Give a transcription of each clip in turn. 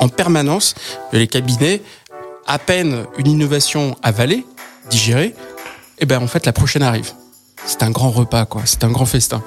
en permanence les cabinets, à peine une innovation avalée, digérée, et eh ben en fait la prochaine arrive. C'est un grand repas, quoi. C'est un grand festin.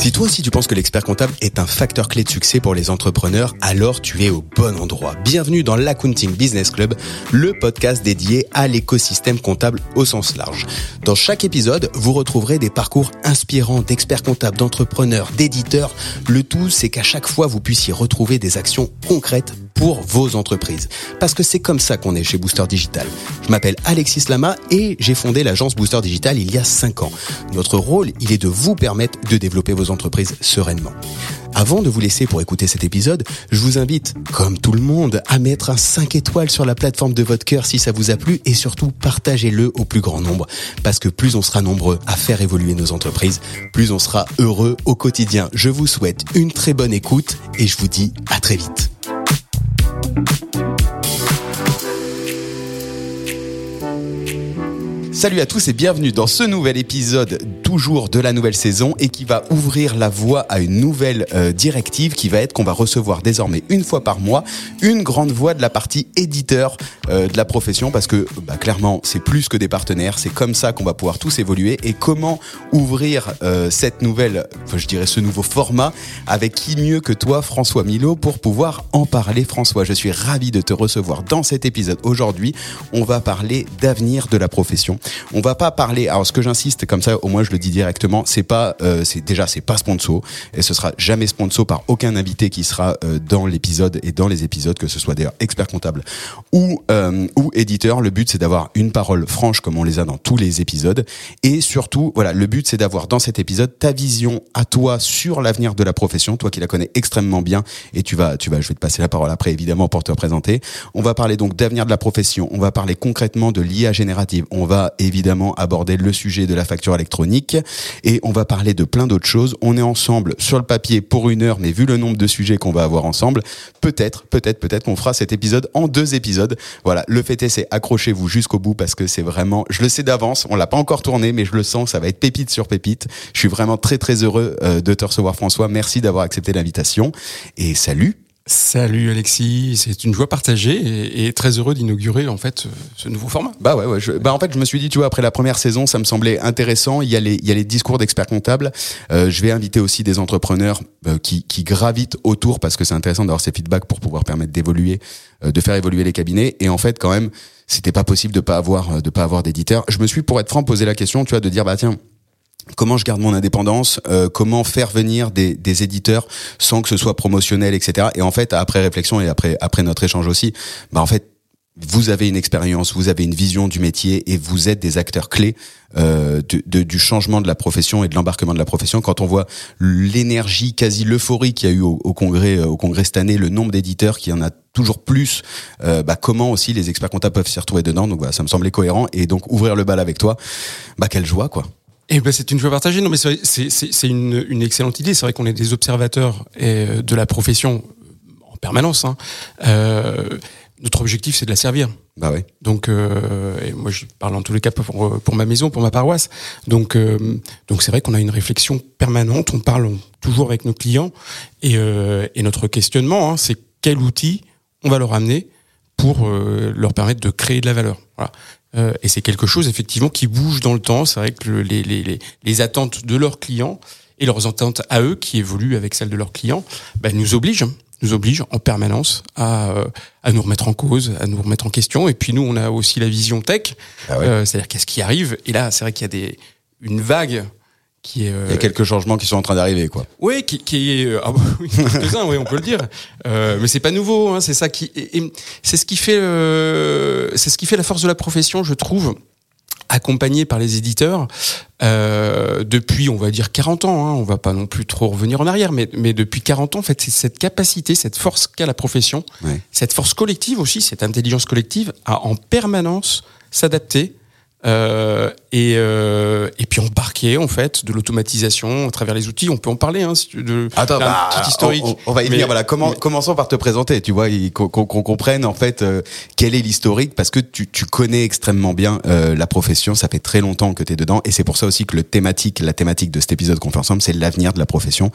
Si toi aussi tu penses que l'expert comptable est un facteur clé de succès pour les entrepreneurs, alors tu es au bon endroit. Bienvenue dans l'Accounting Business Club, le podcast dédié à l'écosystème comptable au sens large. Dans chaque épisode, vous retrouverez des parcours inspirants d'experts comptables, d'entrepreneurs, d'éditeurs. Le tout, c'est qu'à chaque fois, vous puissiez retrouver des actions concrètes pour vos entreprises. Parce que c'est comme ça qu'on est chez Booster Digital. Je m'appelle Alexis Lama et j'ai fondé l'agence Booster Digital il y a 5 ans. Notre rôle, il est de vous permettre de développer vos entreprises sereinement. Avant de vous laisser pour écouter cet épisode, je vous invite, comme tout le monde, à mettre un 5 étoiles sur la plateforme de votre cœur si ça vous a plu et surtout partagez-le au plus grand nombre. Parce que plus on sera nombreux à faire évoluer nos entreprises, plus on sera heureux au quotidien. Je vous souhaite une très bonne écoute et je vous dis à très vite. Salut à tous et bienvenue dans ce nouvel épisode toujours de la nouvelle saison et qui va ouvrir la voie à une nouvelle euh, directive qui va être qu'on va recevoir désormais une fois par mois une grande voix de la partie éditeur euh, de la profession parce que bah, clairement c'est plus que des partenaires, c'est comme ça qu'on va pouvoir tous évoluer et comment ouvrir euh, cette nouvelle, enfin, je dirais ce nouveau format avec qui mieux que toi François Milo pour pouvoir en parler François. Je suis ravi de te recevoir dans cet épisode aujourd'hui. On va parler d'avenir de la profession. On va pas parler. Alors ce que j'insiste, comme ça, au moins je le dis directement, c'est pas, euh, c'est déjà c'est pas sponsor et ce sera jamais sponsor par aucun invité qui sera euh, dans l'épisode et dans les épisodes, que ce soit d'ailleurs expert comptable ou euh, ou éditeur. Le but c'est d'avoir une parole franche comme on les a dans tous les épisodes et surtout, voilà, le but c'est d'avoir dans cet épisode ta vision à toi sur l'avenir de la profession, toi qui la connais extrêmement bien et tu vas, tu vas, je vais te passer la parole après évidemment pour te présenter. On va parler donc d'avenir de la profession. On va parler concrètement de l'IA générative. On va évidemment aborder le sujet de la facture électronique et on va parler de plein d'autres choses. On est ensemble sur le papier pour une heure, mais vu le nombre de sujets qu'on va avoir ensemble, peut-être, peut-être, peut-être qu'on fera cet épisode en deux épisodes. Voilà, le fait est, c'est accrochez-vous jusqu'au bout parce que c'est vraiment, je le sais d'avance, on l'a pas encore tourné, mais je le sens, ça va être pépite sur pépite. Je suis vraiment très très heureux euh, de te recevoir François. Merci d'avoir accepté l'invitation et salut. Salut Alexis, c'est une joie partagée et, très heureux d'inaugurer en fait ce nouveau format. Bah ouais, ouais bah en fait je me suis dit tu vois après la première saison ça me semblait intéressant. Il y a les discours d'experts comptables. Euh, je vais inviter aussi des entrepreneurs euh, qui gravitent autour parce que c'est intéressant d'avoir ces feedbacks pour pouvoir permettre d'évoluer, euh, de faire évoluer les cabinets. Et en fait quand même c'était pas possible de pas avoir de pas avoir d'éditeur. Je me suis pour être franc posé la question tu vois de dire bah tiens comment je garde mon indépendance, euh, comment faire venir des, des, éditeurs sans que ce soit promotionnel, etc. Et en fait, après réflexion et après après notre échange aussi, bah en fait, vous avez une expérience, vous avez une vision du métier et vous êtes des acteurs clés euh, de, de, du changement de la profession et de l'embarquement de la profession. Quand on voit l'énergie, quasi l'euphorie qu'il y a eu au, au, congrès, au congrès cette année, le nombre d'éditeurs qui en a toujours plus, euh, bah, comment aussi les experts comptables peuvent s'y retrouver dedans. Donc voilà, ça me semblait cohérent et donc ouvrir le bal avec toi, bah quelle joie quoi. Eh ben, c'est une joie partagée. Non, mais c'est une, une excellente idée. C'est vrai qu'on est des observateurs euh, de la profession en permanence. Hein. Euh, notre objectif, c'est de la servir. Bah oui. Donc, euh, et moi, je parle en tous les cas pour, pour ma maison, pour ma paroisse. Donc, euh, donc c'est vrai qu'on a une réflexion permanente. On parle toujours avec nos clients et, euh, et notre questionnement, hein, c'est quel outil on va leur amener pour euh, leur permettre de créer de la valeur. Voilà. Euh, et c'est quelque chose effectivement qui bouge dans le temps. C'est vrai que les, les, les, les, attentes de leurs clients et leurs attentes à eux, qui évoluent avec celles de leurs clients, ben, nous obligent nous obligent en permanence à, euh, à nous remettre en cause, à nous remettre en question. Et puis nous, on a aussi la vision tech, ah ouais. euh, c'est-à-dire qu'est-ce qui arrive? Et là, c'est vrai qu'il y a des, une vague qui est, euh... Il y a quelques changements qui sont en train d'arriver, quoi. Oui, qui, qui est, euh, ah, oui, quelques-uns, oui, on peut le dire. Euh, mais c'est pas nouveau, hein, c'est ça qui, c'est ce qui fait, euh, c'est ce qui fait la force de la profession, je trouve accompagné par les éditeurs euh, depuis, on va dire 40 ans. Hein, on va pas non plus trop revenir en arrière, mais, mais depuis 40 ans, en fait, c'est cette capacité, cette force qu'a la profession, ouais. cette force collective aussi, cette intelligence collective, à en permanence s'adapter Euh, et, euh, et puis embarquer en fait de l'automatisation à travers les outils. On peut en parler. Hein, si tu- de, Attends, bah, petit historique. On, on va y venir. Voilà, comment, mais- commençons par te présenter. Tu vois, qu'on qu'on comprenne en fait euh, quel est l'historique, parce que tu, tu connais extrêmement bien euh, la profession. Ça fait très longtemps que tu es dedans, et c'est pour ça aussi que le thématique, la thématique de cet épisode qu'on fait ensemble, c'est l'avenir de la profession,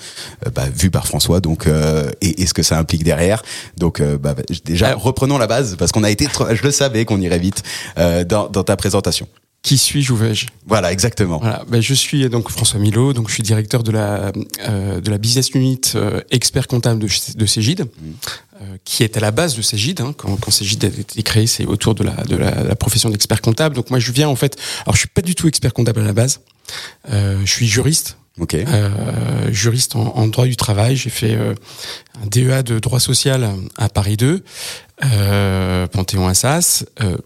euh, bah, vu par François. Donc, euh, et, et ce que ça implique derrière. Donc, euh, bah, déjà, Alors- reprenons la base, parce qu'on a été, je le savais qu'on irait vite dans, dans ta présentation. Qui suis-je ou vais-je? Voilà, exactement. Voilà, ben, je suis donc François Milo, donc je suis directeur de la euh, de la business unit euh, expert comptable de, de Cégide, euh, qui est à la base de Cégide. Hein, quand, quand Cégide a été créé, c'est autour de la de la, la profession d'expert comptable. Donc moi, je viens en fait. Alors, je suis pas du tout expert comptable à la base. Euh, je suis juriste, Ok. euh, juriste en, en droit du travail. J'ai fait euh, un DEA de droit social à Paris 2, euh, Panthéon-Assas. Euh,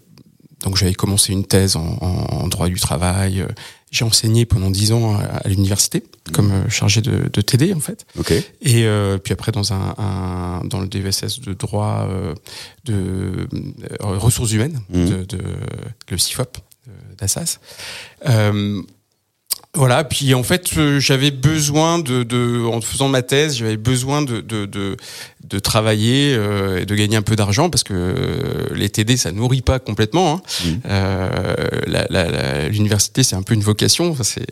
donc j'avais commencé une thèse en, droit du travail. J'ai enseigné pendant dix ans à, à l'université comme euh, chargé de, de TD en fait. Et euh, puis après dans un, un- dans le DESS de droit euh, de ressources humaines Mhm. de, de le CIFOP d'Assas. Voilà, puis en fait, euh, j'avais besoin de, de, en faisant ma thèse, j'avais besoin de, de, de, de travailler euh, et de gagner un peu d'argent parce que euh, les TD, ça nourrit pas complètement. Hein. Mhm. Euh, la- la- la- L'université, c'est un peu une vocation. Enfin, c'est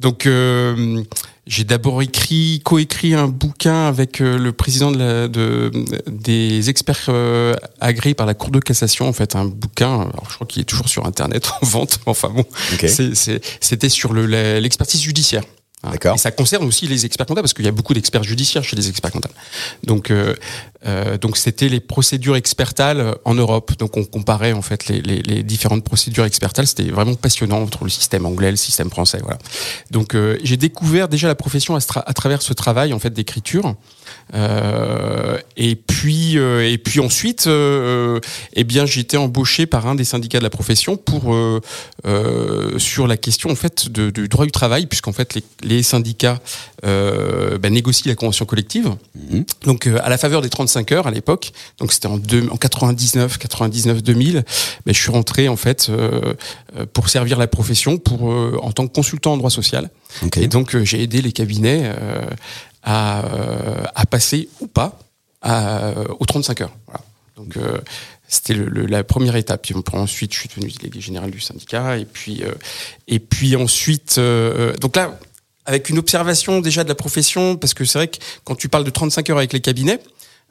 donc euh, j'ai d'abord écrit, coécrit un bouquin avec euh, le président de la, de, des experts euh, agréés par la Cour de cassation. En fait, un bouquin. Alors, je crois qu'il est toujours sur Internet en vente. Enfin bon, Ok. c'est- c'est- C'était sur le- l'expertise judiciaire. Hein. D'accord. Et ça concerne aussi les experts comptables parce qu'il y a beaucoup d'experts judiciaires chez les experts comptables. Donc, euh, euh, donc c'était les procédures expertales en Europe. Donc, on comparait en fait les, les, les différentes procédures expertales. C'était vraiment passionnant entre le système anglais, et le système français. Voilà. Donc, euh, j'ai découvert déjà la profession à, à travers ce travail en fait d'écriture. Euh, et puis, euh, et puis ensuite, euh, eh bien, j'ai été embauché par un des syndicats de la profession pour sur la question en fait de, du droit du travail, puisqu'en fait les, les syndicats bah, négocient la convention collective. Mhm. Donc à la faveur des 35 heures à l'époque, donc c'était en, deux- en 99, 99, 2000, ben, je suis rentré en fait pour servir la profession, pour en tant que consultant en droit social. Et donc j'ai aidé les cabinets à, euh, à passer ou pas à, aux 35 heures. Voilà. Donc euh, c'était le, le- la première étape. Puis ensuite, je suis devenu délégué général du syndicat. Et puis, euh, et puis ensuite, euh, donc là, avec une observation déjà de la profession, parce que c'est vrai que quand tu parles de 35 heures avec les cabinets,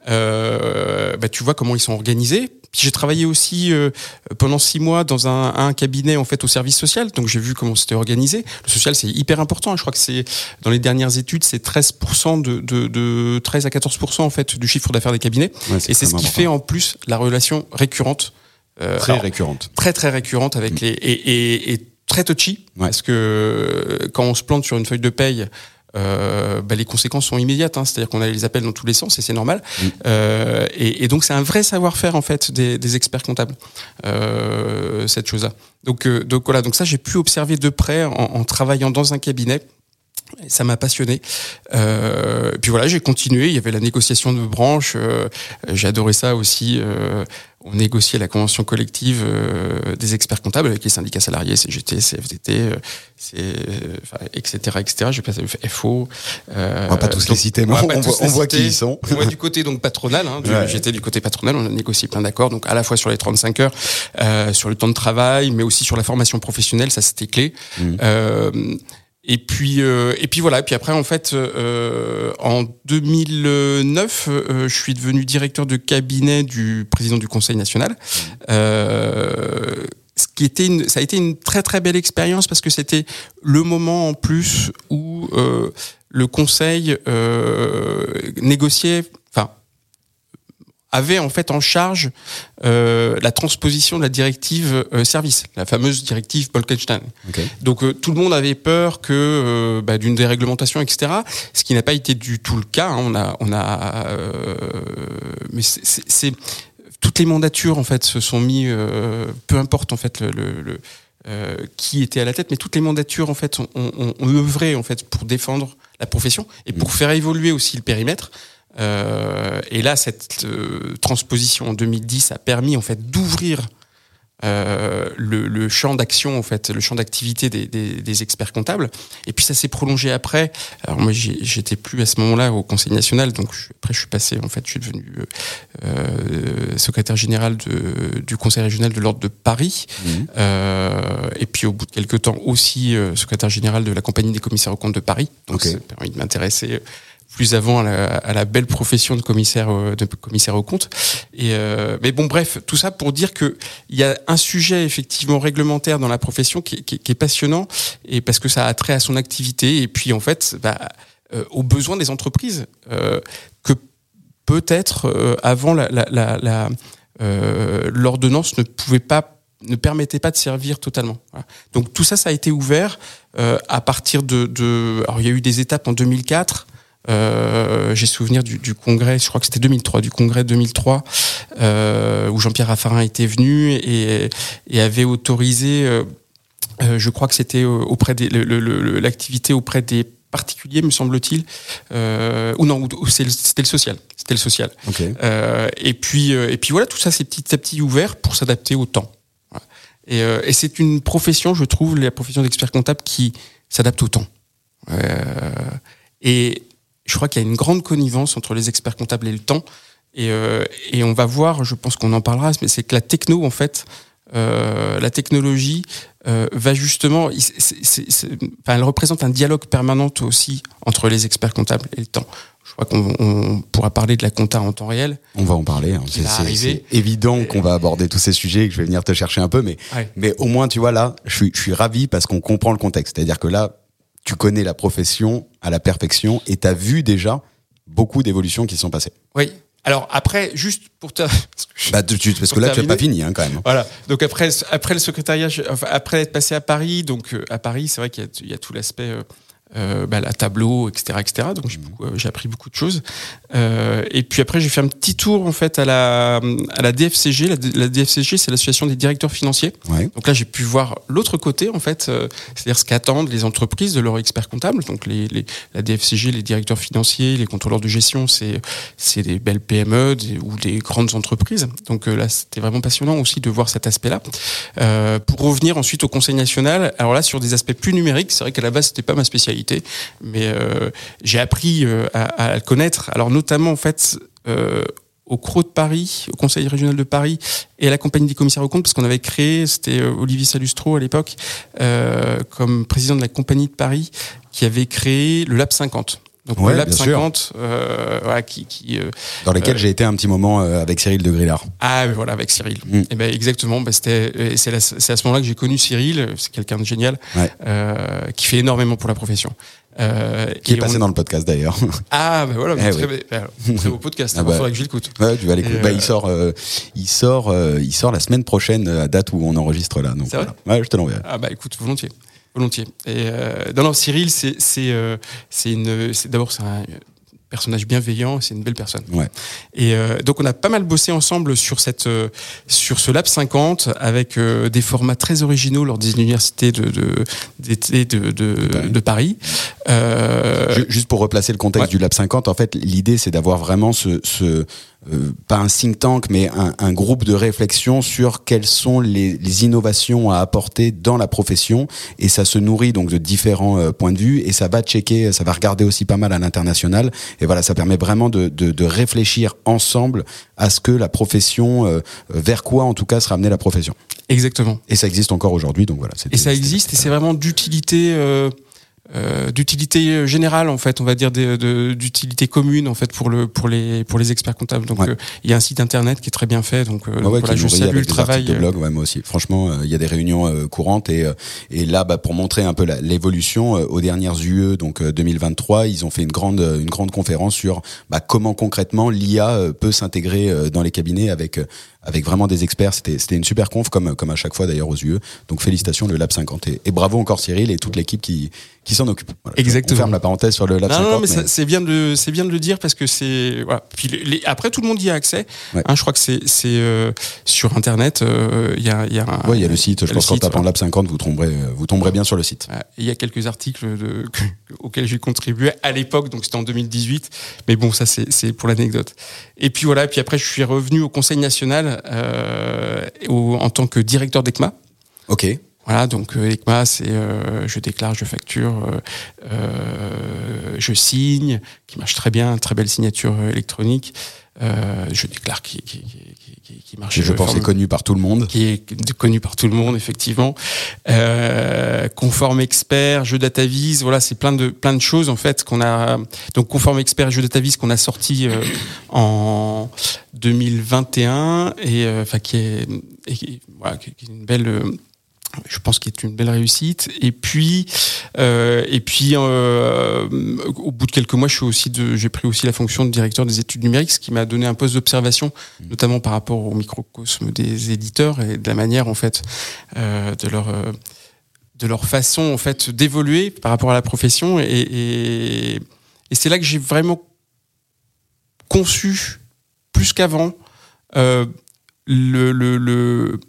euh, bah, tu vois comment ils sont organisés. Puis j'ai travaillé aussi euh, pendant six mois dans un, un cabinet en fait au service social, donc j'ai vu comment c'était organisé. Le social c'est hyper important. Je crois que c'est dans les dernières études c'est 13% de, de, de 13 à 14% en fait du chiffre d'affaires des cabinets. Ouais, Et c'est ce qui fait en plus la relation récurrente, euh, Très alors, récurrente. très très récurrente avec les et, et, et très touchy Ouais. parce que euh, quand on se plante sur une feuille de paye. Euh, bah, les conséquences sont immédiates, hein, c'est-à-dire qu'on a les appels dans tous les sens et c'est normal. Mm. Euh, et, et donc c'est un vrai savoir-faire en fait des, des experts comptables euh, cette chose-là. Donc euh, donc voilà, donc ça j'ai pu observer de près en, en travaillant dans un cabinet. Et Ça m'a passionné. Euh, puis voilà, j'ai continué. Il y avait la négociation de branches. euh, j'ai adoré ça aussi. euh, on négociait la convention collective euh, des experts comptables avec les syndicats salariés, CGT, CFDT, euh, euh, etc., etc. J'ai passé le FO. euh, On va pas tous les citer, mais on, voit, on les voit qui ils sont. Moi, du côté donc patronal, hein, Ouais. j'étais du côté patronal, on a négocié plein d'accords, donc à la fois sur les 35 heures, euh, sur le temps de travail, mais aussi sur la formation professionnelle, ça c'était clé. Mhm. Et puis euh, et puis voilà. Et puis après en fait, euh, en 2009, euh, je suis devenu directeur de cabinet du président du Conseil national. Euh, ce qui était une, ça a été une très très belle expérience parce que c'était le moment en plus où euh, le Conseil euh, négociait, enfin avait en fait en charge euh, la transposition de la directive euh, service, la fameuse directive Bolkestein. Donc euh, tout le monde avait peur que bah, d'une déréglementation, etc. Ce qui n'a pas été du tout le cas. hein. On a, on a, mais c'est- toutes les mandatures en fait se sont mis, peu importe en fait le, le- le, euh, qui était à la tête, mais toutes les mandatures en fait ont, ont, ont œuvré en fait pour défendre la profession et pour faire évoluer aussi le périmètre. Euh, et là, cette euh, transposition en 2010 a permis en fait d'ouvrir euh, le, le, champ d'action en fait, le champ d'activité des, des, des, experts comptables. Et puis ça s'est prolongé après. Alors moi j'étais plus à ce moment-là au Conseil national, donc je, après je suis passé en fait, je suis devenu euh, secrétaire général de, du Conseil régional de l'ordre de Paris. Mmh. Euh, et puis au bout de quelques temps aussi secrétaire général de la compagnie des commissaires aux comptes de Paris. Donc okay. ça permis de m'intéresser plus avant à la, belle profession de commissaire euh, de commissaire aux comptes. Euh, mais bon, bref, tout ça pour dire que il y a un sujet effectivement réglementaire dans la profession qui, est passionnant et parce que ça a trait à son activité et puis en fait bah, euh, aux besoins des entreprises que peut-être avant l'ordonnance ne pouvait pas ne permettait pas de servir totalement. Donc tout ça, ça a été ouvert à partir de, de, Alors il y a eu des étapes en 2004 euh, J'ai souvenir du, du, congrès, je crois que c'était 2003, du congrès 2003, euh, où Jean-Pierre Raffarin était venu et, et avait autorisé, euh, euh je crois que c'était auprès des l'activité auprès des particuliers, me semble-t-il, euh, ou non, c'était le social, c'était le social. Okay. Euh, et puis et puis voilà, tout ça c'est petit à petit ouvert pour s'adapter au temps. Voilà. Et, et c'est une profession, je trouve, la profession d'expert comptable qui s'adapte au temps. et je crois qu'il y a une grande connivence entre les experts comptables et le temps. Et, euh, et on va voir, je pense qu'on en parlera, mais c'est que la techno, en fait, euh, la technologie euh, va justement, c est, c est, c est, enfin, elle représente un dialogue permanent aussi entre les experts comptables et le temps. Je crois qu'on pourra parler de la compta en temps réel. On va en parler. Hein. C'est évident qu'on va aborder tous ces sujets et que je vais venir te chercher un peu, mais, ouais. mais au moins, tu vois, là, je suis, je suis ravi parce qu'on comprend le contexte. C'est-à-dire que là, tu connais la profession à la perfection et tu as vu déjà beaucoup d'évolutions qui sont passées. Oui. Alors après, juste pour te... Bah, tu, parce que là, tu n'as pas fini hein, quand même. Voilà. Donc après, après le secrétariat, enfin, après être passé à Paris, donc euh, à Paris, c'est vrai qu'il y, y, a tout l'aspect euh, euh, bah, la tableau, etc., etc. Donc j'ai beaucoup, euh, j'ai appris beaucoup de choses. Euh, et puis après, j'ai fait un petit tour en fait à la à la DFCG. La, la DFCG, c'est l'association des directeurs financiers. Ouais. Donc là, j'ai pu voir l'autre côté en fait, euh, c'est-à-dire ce qu'attendent les entreprises de leurs experts comptables. Donc les, les, la DFCG, les directeurs financiers, les contrôleurs de gestion, c'est c'est des belles PME des, ou des grandes entreprises. Donc euh, là, c'était vraiment passionnant aussi de voir cet aspect-là. Euh, pour revenir ensuite au Conseil national, alors là sur des aspects plus numériques, c'est vrai qu'à la base c'était pas ma spécialité mais euh, j'ai appris euh, à, le connaître. Alors notamment en fait euh, au CRO de Paris, au Conseil régional de Paris et à la compagnie des commissaires aux comptes, parce qu'on avait créé, c'était Olivier Salustro à l'époque, comme président de la compagnie de Paris, qui avait créé le Lab 50. Donc ouais, le Lab 50, euh, voilà, qui, qui euh, dans lesquels j'ai été un petit moment avec Cyril de Grillard. Ah voilà, avec Cyril. Mm. Et ben exactement. Ben, c'était, c'est, à ce moment-là que j'ai connu Cyril. C'est quelqu'un de génial, ouais. euh, qui fait énormément pour la profession. Euh, qui est passé on... dans le podcast d'ailleurs. Ah ben voilà, eh très, oui. très, beau podcast. ah bah, faudrait que je l'écoute. Ouais, tu vas l'écouter. Bah, il sort, euh, il sort, euh, il sort la semaine prochaine à date où on enregistre là. Donc. Voilà. Ouais, je te l'enverrai. Ah bah écoute, volontiers volontiers. Et euh, non, non, Cyril, c'est euh, une, d'abord c'est un personnage bienveillant, c'est une belle personne. Ouais. Et euh, donc on a pas mal bossé ensemble sur cette euh, sur ce Lab 50 avec euh, des formats très originaux lors des universités de d'été de, de, de, de, Paris. Juste pour replacer le contexte ouais. du Lab 50, en fait, l'idée c'est d'avoir vraiment ce, ce euh, pas un think tank, mais un, un, groupe de réflexion sur quelles sont les, les, innovations à apporter dans la profession. Et ça se nourrit donc de différents euh, points de vue et ça va checker, ça va regarder aussi pas mal à l'international. Et voilà, ça permet vraiment de, de, de, réfléchir ensemble à ce que la profession, euh, vers quoi en tout cas sera amenée la profession. Exactement. Et ça existe encore aujourd'hui, donc voilà. Et ça existe et c'est vraiment d'utilité. Euh d'utilité générale en fait on va dire d'utilité commune en fait pour le pour les pour les experts comptables donc ouais. euh, il y a un site internet qui est très bien fait donc, euh, ouais, donc ouais, voilà je salue le travail de blog ouais, moi aussi franchement il y a des réunions courantes et et là bah, pour montrer un peu l'évolution aux dernières UE donc 2023 ils ont fait une grande une grande conférence sur bah, comment concrètement l'IA peut s'intégrer dans les cabinets avec avec vraiment des experts. C'était, c'était une super conf, comme, comme à chaque fois d'ailleurs aux UE. Donc félicitations le Lab 50 et, et bravo encore Cyril et toute l'équipe qui, qui s'en occupe. Voilà, Exactement. On ferme la parenthèse sur le Lab non, 50. Non, mais, mais... c'est bien de c'est bien de le dire parce que c'est voilà. Puis les, après tout le monde y a accès. Ouais. Hein, je crois que c'est c'est euh, sur internet. Il euh, y a il y a un, ouais, il y a le site. Je pense qu'en tapant. Lab 50 vous tomberez vous tomberez bien sur le site. Il y a quelques articles de, auxquels j'ai contribué à l'époque donc c'était en 2018. Mais bon ça c'est c'est pour l'anecdote. Et puis voilà. Puis après je suis revenu au Conseil national euh, au- en tant que directeur d'ECMA. Ok. Voilà, donc euh, ECMA, c'est euh, je déclare, je facture, euh, euh, je signe, qui marche très bien, très belle signature euh, électronique. Euh, je déclare qui, qui, qui, qui, qui marche. Et je pense est connu par tout le monde. qui est connu par tout le monde effectivement euh, conforme expert jeu DataVis voilà c'est plein de plein de choses en fait qu'on a donc conforme expert jeu DataVis qu'on a sorti euh, en 2021 et euh, enfin qui est, et qui- voilà, qui- qui est une belle euh, je pense qu'il est une belle réussite. Et puis, euh, et puis, euh, au bout de quelques mois, je suis aussi j'ai pris aussi la fonction de directeur des études numériques, ce qui m'a donné un poste d'observation, notamment par rapport au microcosme des éditeurs et de la manière en fait euh, de leur de leur façon en fait d'évoluer par rapport à la profession. Et, et, et c'est là que j'ai vraiment conçu plus qu'avant le, le, le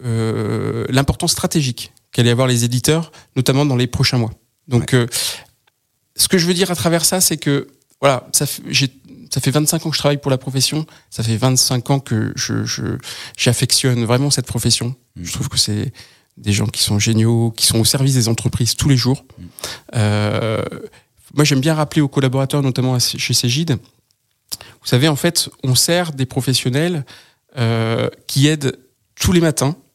l'importance stratégique qu'allaient avoir les éditeurs, notamment dans les prochains mois. Donc, euh, ce que je veux dire à travers ça, c'est que voilà, ça fait, j'ai, ça fait 25 ans que je travaille pour la profession, ça fait 25 ans que je, je, j'affectionne vraiment cette profession. Je trouve que c'est des gens qui sont géniaux, qui sont au service des entreprises tous les jours. Euh, moi, j'aime bien rappeler aux collaborateurs, notamment chez Cégide, vous savez, en fait, on sert des professionnels euh, qui aident tous les matins, euh,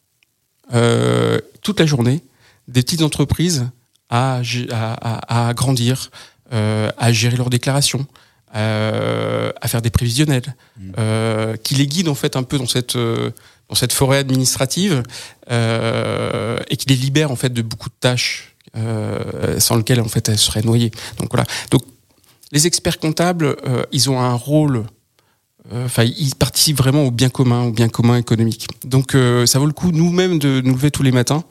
toute la journée, des petites entreprises à, grandir, euh, à gérer leurs déclarations, euh, à faire des prévisionnels, euh, qui les guident en fait un peu dans cette euh, dans cette forêt administrative euh, et qui les libère en fait de beaucoup de tâches euh, sans lesquelles en fait elles seraient noyées. Donc voilà. Donc les experts comptables, euh, ils ont un rôle euh, Enfin, ils participent vraiment au bien commun, au bien commun économique. Donc, euh, ça vaut le coup nous-mêmes de nous lever tous les matins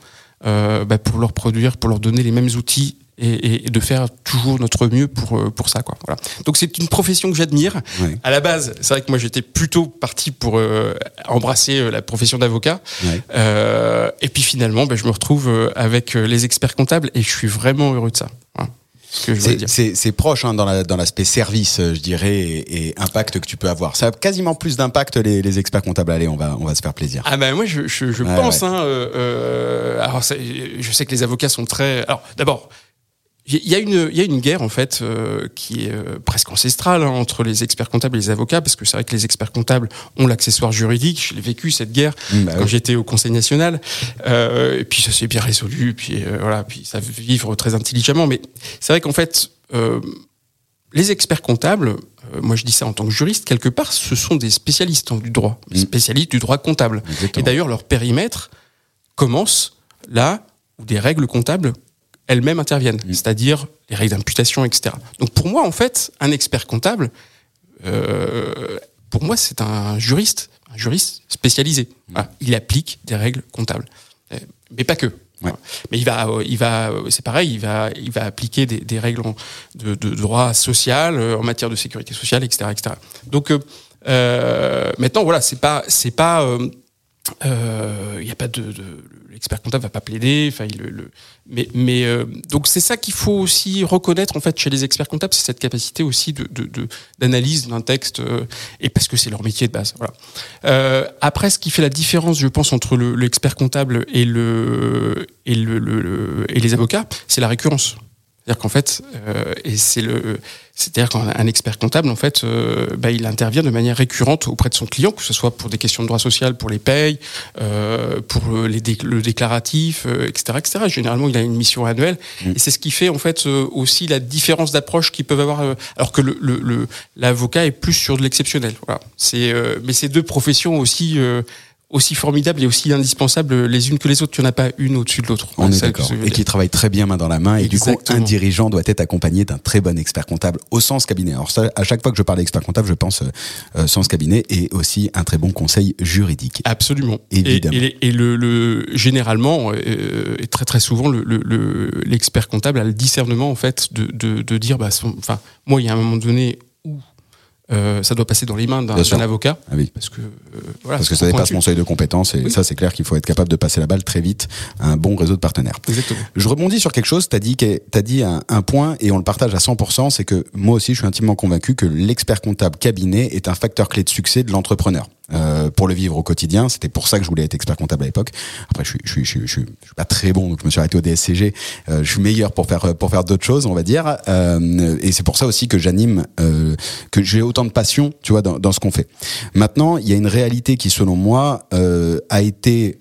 euh, bah, pour leur produire, pour leur donner les mêmes outils et, de faire toujours notre mieux pour euh, pour ça, quoi. Voilà. Donc, c'est une profession que j'admire. Ouais. À la base, c'est vrai que moi j'étais plutôt parti pour euh, embrasser euh, la profession d'avocat. Ouais. Euh, et puis finalement, bah, je me retrouve euh, avec euh, les experts comptables et je suis vraiment heureux de ça. Voilà. C'est- proche hein, dans la- dans l'aspect service, euh, je dirais, et, et impact que tu peux avoir. Ça a quasiment plus d'impact les, les experts comptables. Allez, on va on va se faire plaisir. Ah ben moi je, je, je Ouais, pense ouais. hein, euh, euh, alors je sais que les avocats sont très alors d'abord il y a une il y a une guerre en fait euh, qui est euh, presque ancestrale hein, entre les experts comptables et les avocats parce que c'est vrai que les experts comptables ont l'accessoire juridique je l'ai vécu cette guerre Mmh, bah quand oui. j'étais au Conseil national euh, et puis ça s'est bien résolu puis voilà puis ça veut vivre très intelligemment mais c'est vrai qu'en fait les experts comptables, moi je dis ça en tant que juriste, quelque part, ce sont des spécialistes hein, du droit, Mm. spécialistes du droit comptable. Exactement. Et d'ailleurs, leur périmètre commence là où des règles comptables elles-mêmes interviennent, c'est-à-dire les règles d'imputation, etc. Donc pour moi, en fait, un expert comptable, euh, pour moi, c'est un juriste, un juriste spécialisé. Voilà. Il applique des règles comptables, Euh, mais pas que. Ouais. Mais il va, il va, c'est pareil, il va, il va appliquer des, des règles de, de droit social euh, en matière de sécurité sociale, etc., etc. Donc euh, maintenant, voilà, c'est pas, c'est pas, euh, il y a pas de, de l'expert comptable va pas plaider, enfin, il, le, mais, mais euh, donc c'est ça qu'il faut aussi reconnaître en fait chez les experts comptables, c'est cette capacité aussi de, d'analyse d'un texte, euh, et parce que c'est leur métier de base. Voilà. Euh, après, ce qui fait la différence, je pense, entre le, l'expert comptable et le et le, le- le- et les avocats, c'est la récurrence. C'est-à-dire qu'en fait, euh, et c'est le, c'est-à-dire qu'un un expert comptable, en fait, euh, bah, il intervient de manière récurrente auprès de son client, que ce soit pour des questions de droit social, pour les payes, euh, pour le, les dé- le déclaratif, euh, etc., etc. Généralement, il a une mission annuelle, Mm. et c'est ce qui fait en fait aussi la différence d'approche qu'ils peuvent avoir, alors que le, le, le- l'avocat est plus sur de l'exceptionnel. Voilà. C'est, euh, mais ces deux professions aussi. Euh, aussi formidables et aussi indispensables les unes que les autres. Il n'y en a pas une au-dessus de l'autre. On est d'accord. Et qui travaille très bien main dans la main. Et du coup, un dirigeant doit être accompagné d'un très bon expert comptable au sens cabinet. Alors ça, à chaque fois que je parle d'expert comptable, je pense euh, euh, sens cabinet et aussi un très bon conseil juridique. Absolument. Évidemment. Et, et- et le, le- généralement, euh, et très très souvent, le- le- le- l'expert comptable a le discernement en fait de, de, de dire, bah, son- enfin, moi, il y a un moment donné où euh, ça doit passer dans les mains d'un avocat, Ah oui. parce que euh, voilà, Parce que ça dépasse mon seuil de compétence et Oui. ça c'est clair qu'il faut être capable de passer la balle très vite à un bon réseau de partenaires. Exactement. Je rebondis sur quelque chose, tu as dit, t'as dit un, un point et on le partage à 100%, c'est que moi aussi je suis intimement convaincu que l'expert comptable cabinet est un facteur clé de succès de l'entrepreneur. Euh, pour le vivre au quotidien. C'était pour ça que je voulais être expert comptable à l'époque. Après, je suis, je suis, je suis, je suis, pas très bon, donc je me suis arrêté au DSCG. Euh, je suis meilleur pour faire pour faire d'autres choses, on va dire. Euh, et c'est pour ça aussi que j'anime, euh, que j'ai autant de passion, tu vois, dans, dans ce qu'on fait. Maintenant, il y a une réalité qui, selon moi, euh, a été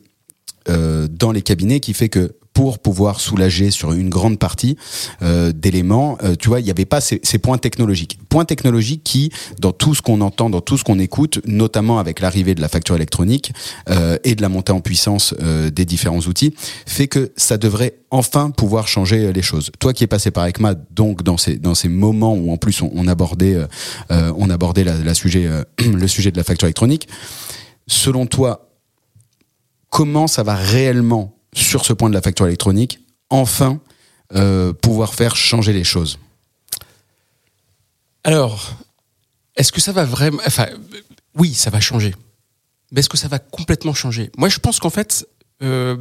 dans les cabinets qui fait que pour pouvoir soulager sur une grande partie euh, d'éléments. Euh, tu vois, il n'y avait pas ces, points technologiques. Points technologiques qui, dans tout ce qu'on entend, dans tout ce qu'on écoute, notamment avec l'arrivée de la facture électronique euh, et de la montée en puissance des différents outils, fait que ça devrait enfin pouvoir changer les choses. Toi qui es passé par ECMA, donc dans ces dans ces moments où en plus on, abordait on abordait la sujet le sujet de la facture électronique, selon toi, comment ça va réellement sur ce point de la facture électronique, enfin euh, pouvoir faire changer les choses Alors, est-ce que ça va vraiment... Enfin, oui, ça va changer. Mais est-ce que ça va complètement changer? Moi, je pense qu'en fait, euh,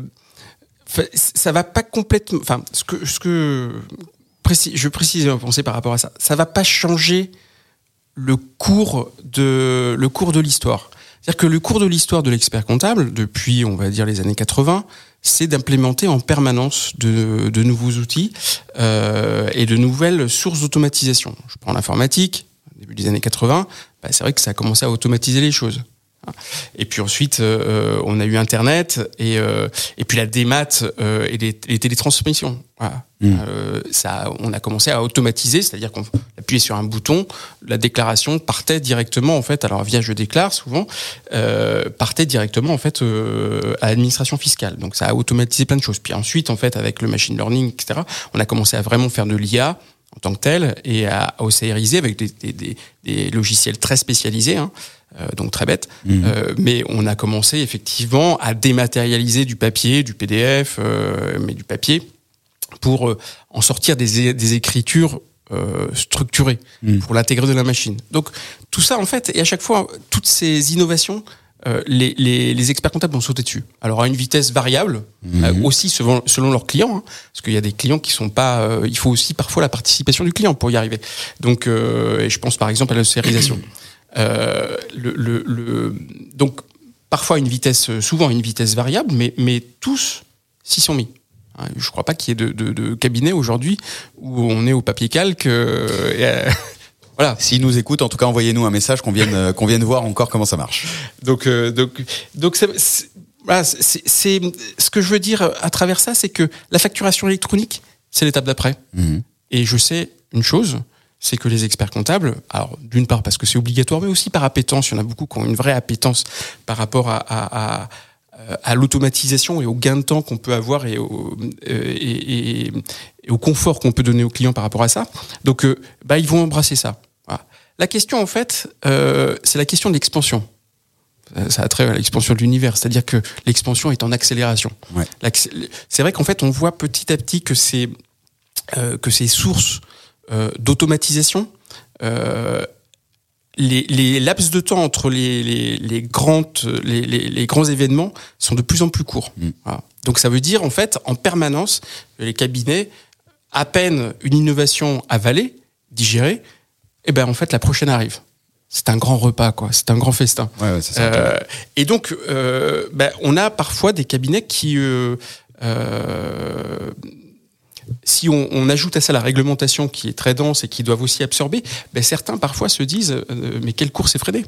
ça va pas complètement... Enfin, ce que... Je précise penser par rapport à ça. Ça va pas changer le cours de le cours de l'histoire. C'est-à-dire que le cours de l'histoire de l'expert comptable, depuis, on va dire, les années 80, c'est d'implémenter en permanence de, nouveaux outils euh, et de nouvelles sources d'automatisation. Je prends l'informatique, début des années 80, bah c'est vrai que ça a commencé à automatiser les choses. Et puis ensuite, euh, on a eu Internet et, euh, et puis la démat euh, et les, les télétransmissions. Voilà. Mmh. Euh, ça, on a commencé à automatiser, c'est-à-dire qu'on appuyait sur un bouton, la déclaration partait directement en fait. Alors via je déclare souvent, euh, partait directement en fait euh, à l'administration fiscale. Donc ça a automatisé plein de choses. Puis ensuite, en fait, avec le machine learning, etc., on a commencé à vraiment faire de l'IA en tant que tel et à, à OCRiser avec des, des, des, des, logiciels très spécialisés. Hein. Euh, donc très bête. Mmh. Euh, mais on a commencé effectivement à dématérialiser du papier, du PDF, euh, mais du papier, pour en sortir des, des écritures euh, structurées, mmh. pour l'intégrer dans la machine. Donc tout ça en fait, et à chaque fois, toutes ces innovations, euh, les, les, les, experts comptables vont sauter dessus. Alors à une vitesse variable, mmh. euh, aussi selon, selon leurs clients, hein, parce qu'il y a des clients qui sont pas. Il faut aussi parfois la participation du client pour y arriver. Donc, et je pense par exemple à la sérisation. Euh, le, le, le, donc parfois une vitesse, souvent une vitesse variable, mais, mais tous s'y sont mis. Je ne crois pas qu'il y ait de, de, de cabinet aujourd'hui où on est au papier calque. Euh, euh, voilà. S'ils nous écoutent, en tout cas, envoyez-nous un message qu'on vienne, qu'on vienne voir encore comment ça marche. Donc, euh, donc, donc, c'est, voilà, c'est, c'est, ce que je veux dire à travers ça, c'est que la facturation électronique, c'est l'étape d'après. Mmh. Et je sais une chose, c'est que les experts comptables, alors d'une part parce que c'est obligatoire, mais aussi par appétence, il y en a beaucoup qui ont une vraie appétence par rapport à, à, à, à l'automatisation et au gain de temps qu'on peut avoir et au, et, et, et au confort qu'on peut donner aux clients par rapport à ça. Donc, euh, bah, ils vont embrasser ça. Voilà. La question, en fait, euh, c'est la question de l'expansion. Ça a trait à l'expansion de l'univers, c'est-à-dire que l'expansion est en accélération. Ouais. C'est vrai qu'en fait, on voit petit à petit que ces, euh, que ces sources euh, d'automatisation, euh, les, les, laps de temps entre les, les, les grandes, les, les, grands événements sont de plus en plus courts. Mmh. Voilà. Donc ça veut dire en fait en permanence les cabinets, à peine une innovation avalée, digérée, et eh ben en fait la prochaine arrive. C'est un grand repas, quoi. C'est un grand festin. Ouais, ouais, ça, euh, et donc, euh, ben, on a parfois des cabinets qui euh, si on, on, ajoute à ça la réglementation qui est très dense et qui doivent aussi absorber, ben certains parfois se disent euh, mais quelle course effrénée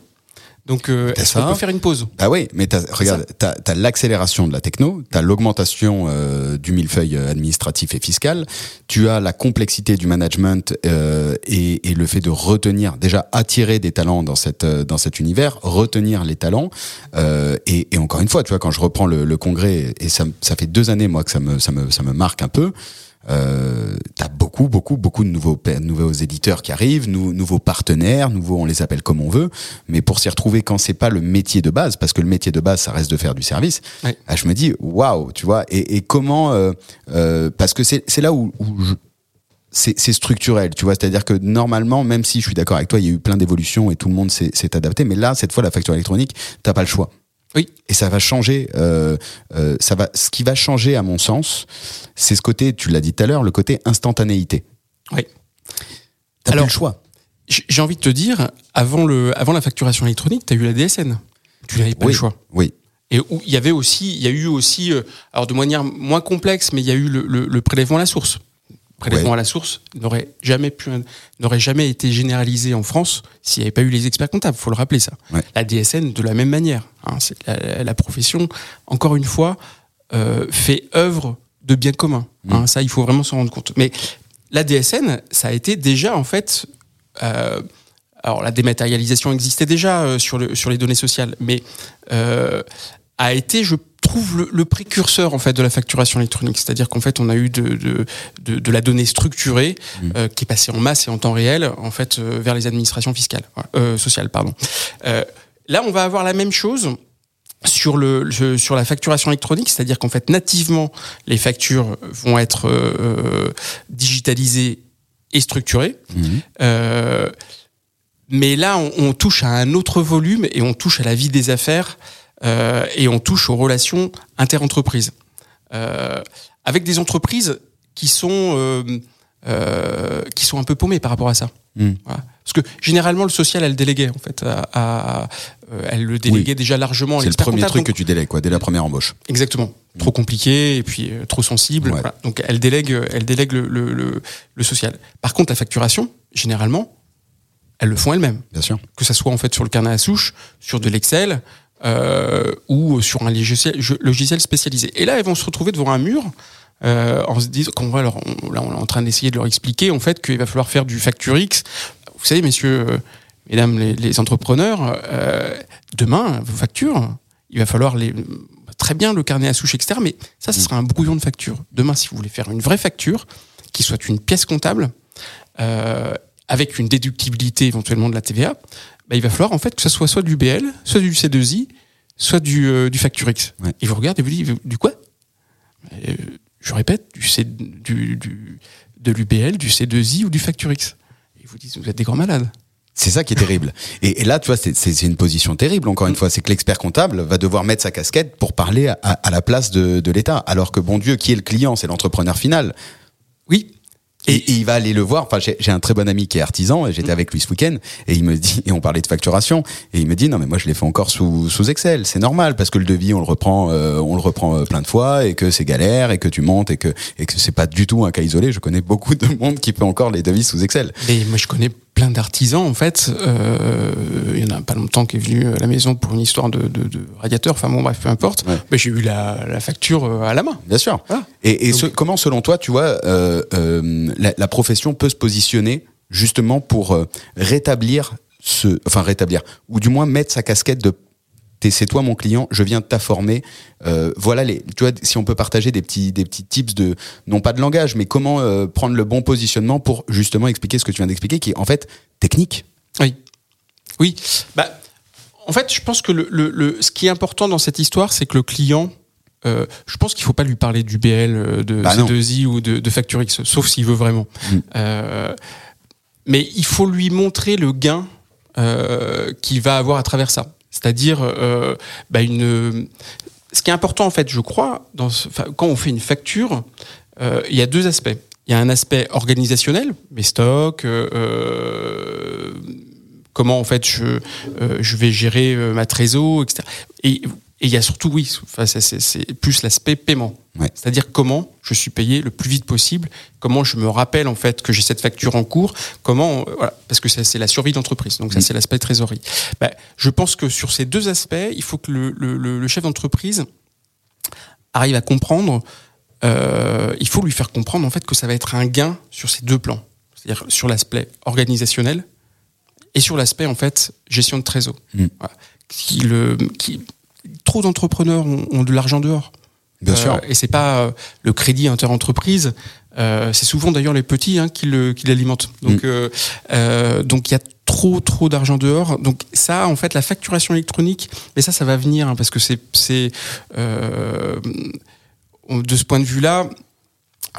donc, euh, est-ce qu'on peut faire une pause? Ah oui, mais as, regarde, tu as, l'accélération de la techno, tu as l'augmentation euh, du millefeuille administratif et fiscal, tu as la complexité du management euh, et, et, le fait de retenir, déjà attirer des talents dans, cette, dans cet univers, retenir les talents. Euh, et, et, encore une fois, tu vois, quand je reprends le, le congrès, et ça, ça fait deux années, moi, que ça me, ça me, ça me marque un peu, euh, t'as beaucoup, beaucoup, beaucoup de nouveaux, nouveaux éditeurs qui arrivent, nou, nouveaux partenaires, nouveaux, on les appelle comme on veut, mais pour s'y retrouver quand c'est pas le métier de base, parce que le métier de base, ça reste de faire du service, oui. bah, je me dis, waouh, tu vois, et, et comment, euh, euh, parce que c'est là où, où je, c'est structurel, tu vois. C'est-à-dire que normalement, même si je suis d'accord avec toi, il y a eu plein d'évolutions et tout le monde s'est adapté, mais là, cette fois, la facture électronique, t'as pas le choix. Oui. Et ça va changer. Euh, euh, ça va. Ce qui va changer, à mon sens, c'est ce côté. Tu l'as dit tout à l'heure, le côté instantanéité. Oui. T'as plus le choix. J'ai envie de te dire, avant le, avant la facturation électronique, t'as eu la DSN. tu n'avais pas oui, le choix. Oui. Et où il y avait aussi, il y a eu aussi, euh, alors de manière moins complexe, mais il y a eu le, le- le prélèvement à la source. Prélèvement Ouais. à la source n'aurait jamais pu, n'aurait jamais été généralisé en France s'il n'y avait pas eu les experts comptables. Faut le rappeler ça. Ouais. La DSN de la même manière. hein, c'est la, la profession, encore une fois, euh, fait œuvre de bien commun. Mmh. hein, ça, il faut vraiment s'en rendre compte. Mais la DSN, ça a été déjà en fait. euh, alors la dématérialisation existait déjà euh, sur, le, sur les données sociales, mais euh, a été, je trouve, le, le précurseur en fait de la facturation électronique. C'est-à-dire qu'en fait, on a eu de, de, de, de la donnée structurée euh, qui est passée en masse et en temps réel en fait euh, vers les administrations fiscales, euh, sociales, pardon. Euh, là, on va avoir la même chose sur le, le- sur la facturation électronique, c'est-à-dire qu'en fait nativement les factures vont être euh, digitalisées et structurées. Euh, mais là, on, on touche à un autre volume et on touche à la vie des affaires euh, et on touche aux relations interentreprises. Euh, avec des entreprises qui sont, euh, qui sont un peu paumées par rapport à ça. Mm. Voilà. Parce que généralement, le social, elle déléguait, en fait. À, à- elle le déléguait déjà largement C'est le premier comptable, truc donc- que tu délègues, quoi, dès la première embauche. Exactement. Trop compliqué et puis trop sensible. Ouais. Voilà. Donc elle délègue, elle délègue le, le, le, le social. Par contre, la facturation, généralement, elles le font elles-mêmes. Bien sûr. Que ça soit en fait sur le carnet à souche, sur de l'Excel euh, ou sur un logiciel, spécialisé. Et là, elles vont se retrouver devant un mur. Euh, en se disant qu'on va leur, là on est en train d'essayer de leur expliquer en fait qu'il va falloir faire du Facturix. Vous savez, messieurs, euh, mesdames les, les entrepreneurs, euh, demain vos factures, il va falloir les très bien le carnet à souche, etc. Mais ça, ce sera un brouillon de facture. Demain, si vous voulez faire une vraie facture, qui soit une pièce comptable, euh, avec une déductibilité éventuellement de la TVA, bah, il va falloir en fait que ce soit soit du BL, soit du C2I, soit du, euh, du Facturix. Ouais. Et vous regardez et vous dites, du quoi? Euh, Je répète, du C, du, du, de l'UBL, du C2I ou du Facturix. Et vous dites, vous êtes des grands malades. C'est ça qui est terrible. Et, et là, tu vois, c'est- une position terrible, encore une fois. C'est que l'expert comptable va devoir mettre sa casquette pour parler à, à la place de, de l'État. Alors que, bon Dieu, qui est le client? C'est l'entrepreneur final. Et, et il va aller le voir. Enfin, j'ai un très bon ami qui est artisan et j'étais avec lui ce week-end et il me dit et on parlait de facturation et il me dit non mais moi je l'ai fait encore sous sous Excel. C'est normal parce que le devis on le reprend euh, on le reprend euh, plein de fois et que c'est galère et que tu montes et que et que c'est pas du tout un cas isolé. Je connais beaucoup de monde qui fait encore les devis sous Excel. Et moi, je connais plein d'artisans, en fait. Euh, il y en a pas longtemps qui est venu à la maison pour une histoire de, de, de radiateur. Enfin, bon, bref, peu importe. Ouais. Mais j'ai eu la, la facture euh, à la main. Bien sûr. Voilà. Et, et Donc- ce- comment, selon toi, tu vois, euh, euh, la, la profession peut se positionner justement pour rétablir ce, enfin rétablir, ou du moins mettre sa casquette de c'est toi mon client, je viens de t'informer. Euh, voilà les, tu vois, si on peut partager des petits, des petits tips de, non pas de langage, mais comment euh, prendre le bon positionnement pour justement expliquer ce que tu viens d'expliquer, qui est en fait technique. Oui. Oui. Bah, en fait, je pense que le, le, le- ce qui est important dans cette histoire, c'est que le client, euh, je pense qu'il faut pas lui parler du BL, euh, de Bah non. C2I ou de, de sauf s'il veut vraiment. Mm. Euh, mais il faut lui montrer le gain euh, qu'il va avoir à travers ça. C'est-à-dire, euh, bah, une. Ce qui est important, en fait, je crois, dans ce- enfin, quand on fait une facture, euh, il y a deux aspects. Il y a un aspect organisationnel, mes stocks, euh, euh, comment en fait je, euh, je vais gérer euh, ma trésor, etc. Et et il y a surtout, oui, enfin, c'est- plus l'aspect paiement. Ouais. C'est-à-dire comment je suis payé le plus vite possible, comment je me rappelle en fait que j'ai cette facture en cours, comment, euh, voilà, parce que c'est c'est la survie d'entreprise. Donc ça, Mm. c'est l'aspect trésorerie. Bah, je pense que sur ces deux aspects, il faut que le, le- le- le chef d'entreprise arrive à comprendre. euh, il faut lui faire comprendre en fait que ça va être un gain sur ces deux plans, c'est-à-dire sur l'aspect organisationnel et sur l'aspect en fait gestion de trésor. Mm. Voilà. Qui le, qui, trop d'entrepreneurs ont, ont de l'argent dehors. Bien Euh, sûr. Et c'est pas euh, le crédit interentreprise. Euh, c'est souvent d'ailleurs les petits hein, qui le- qui l'alimentent. Donc, Mm. euh, euh, donc il y a trop trop d'argent dehors. Donc ça, en fait, la facturation électronique, mais ça, ça va venir hein, parce que c'est euh, de ce point de vue-là.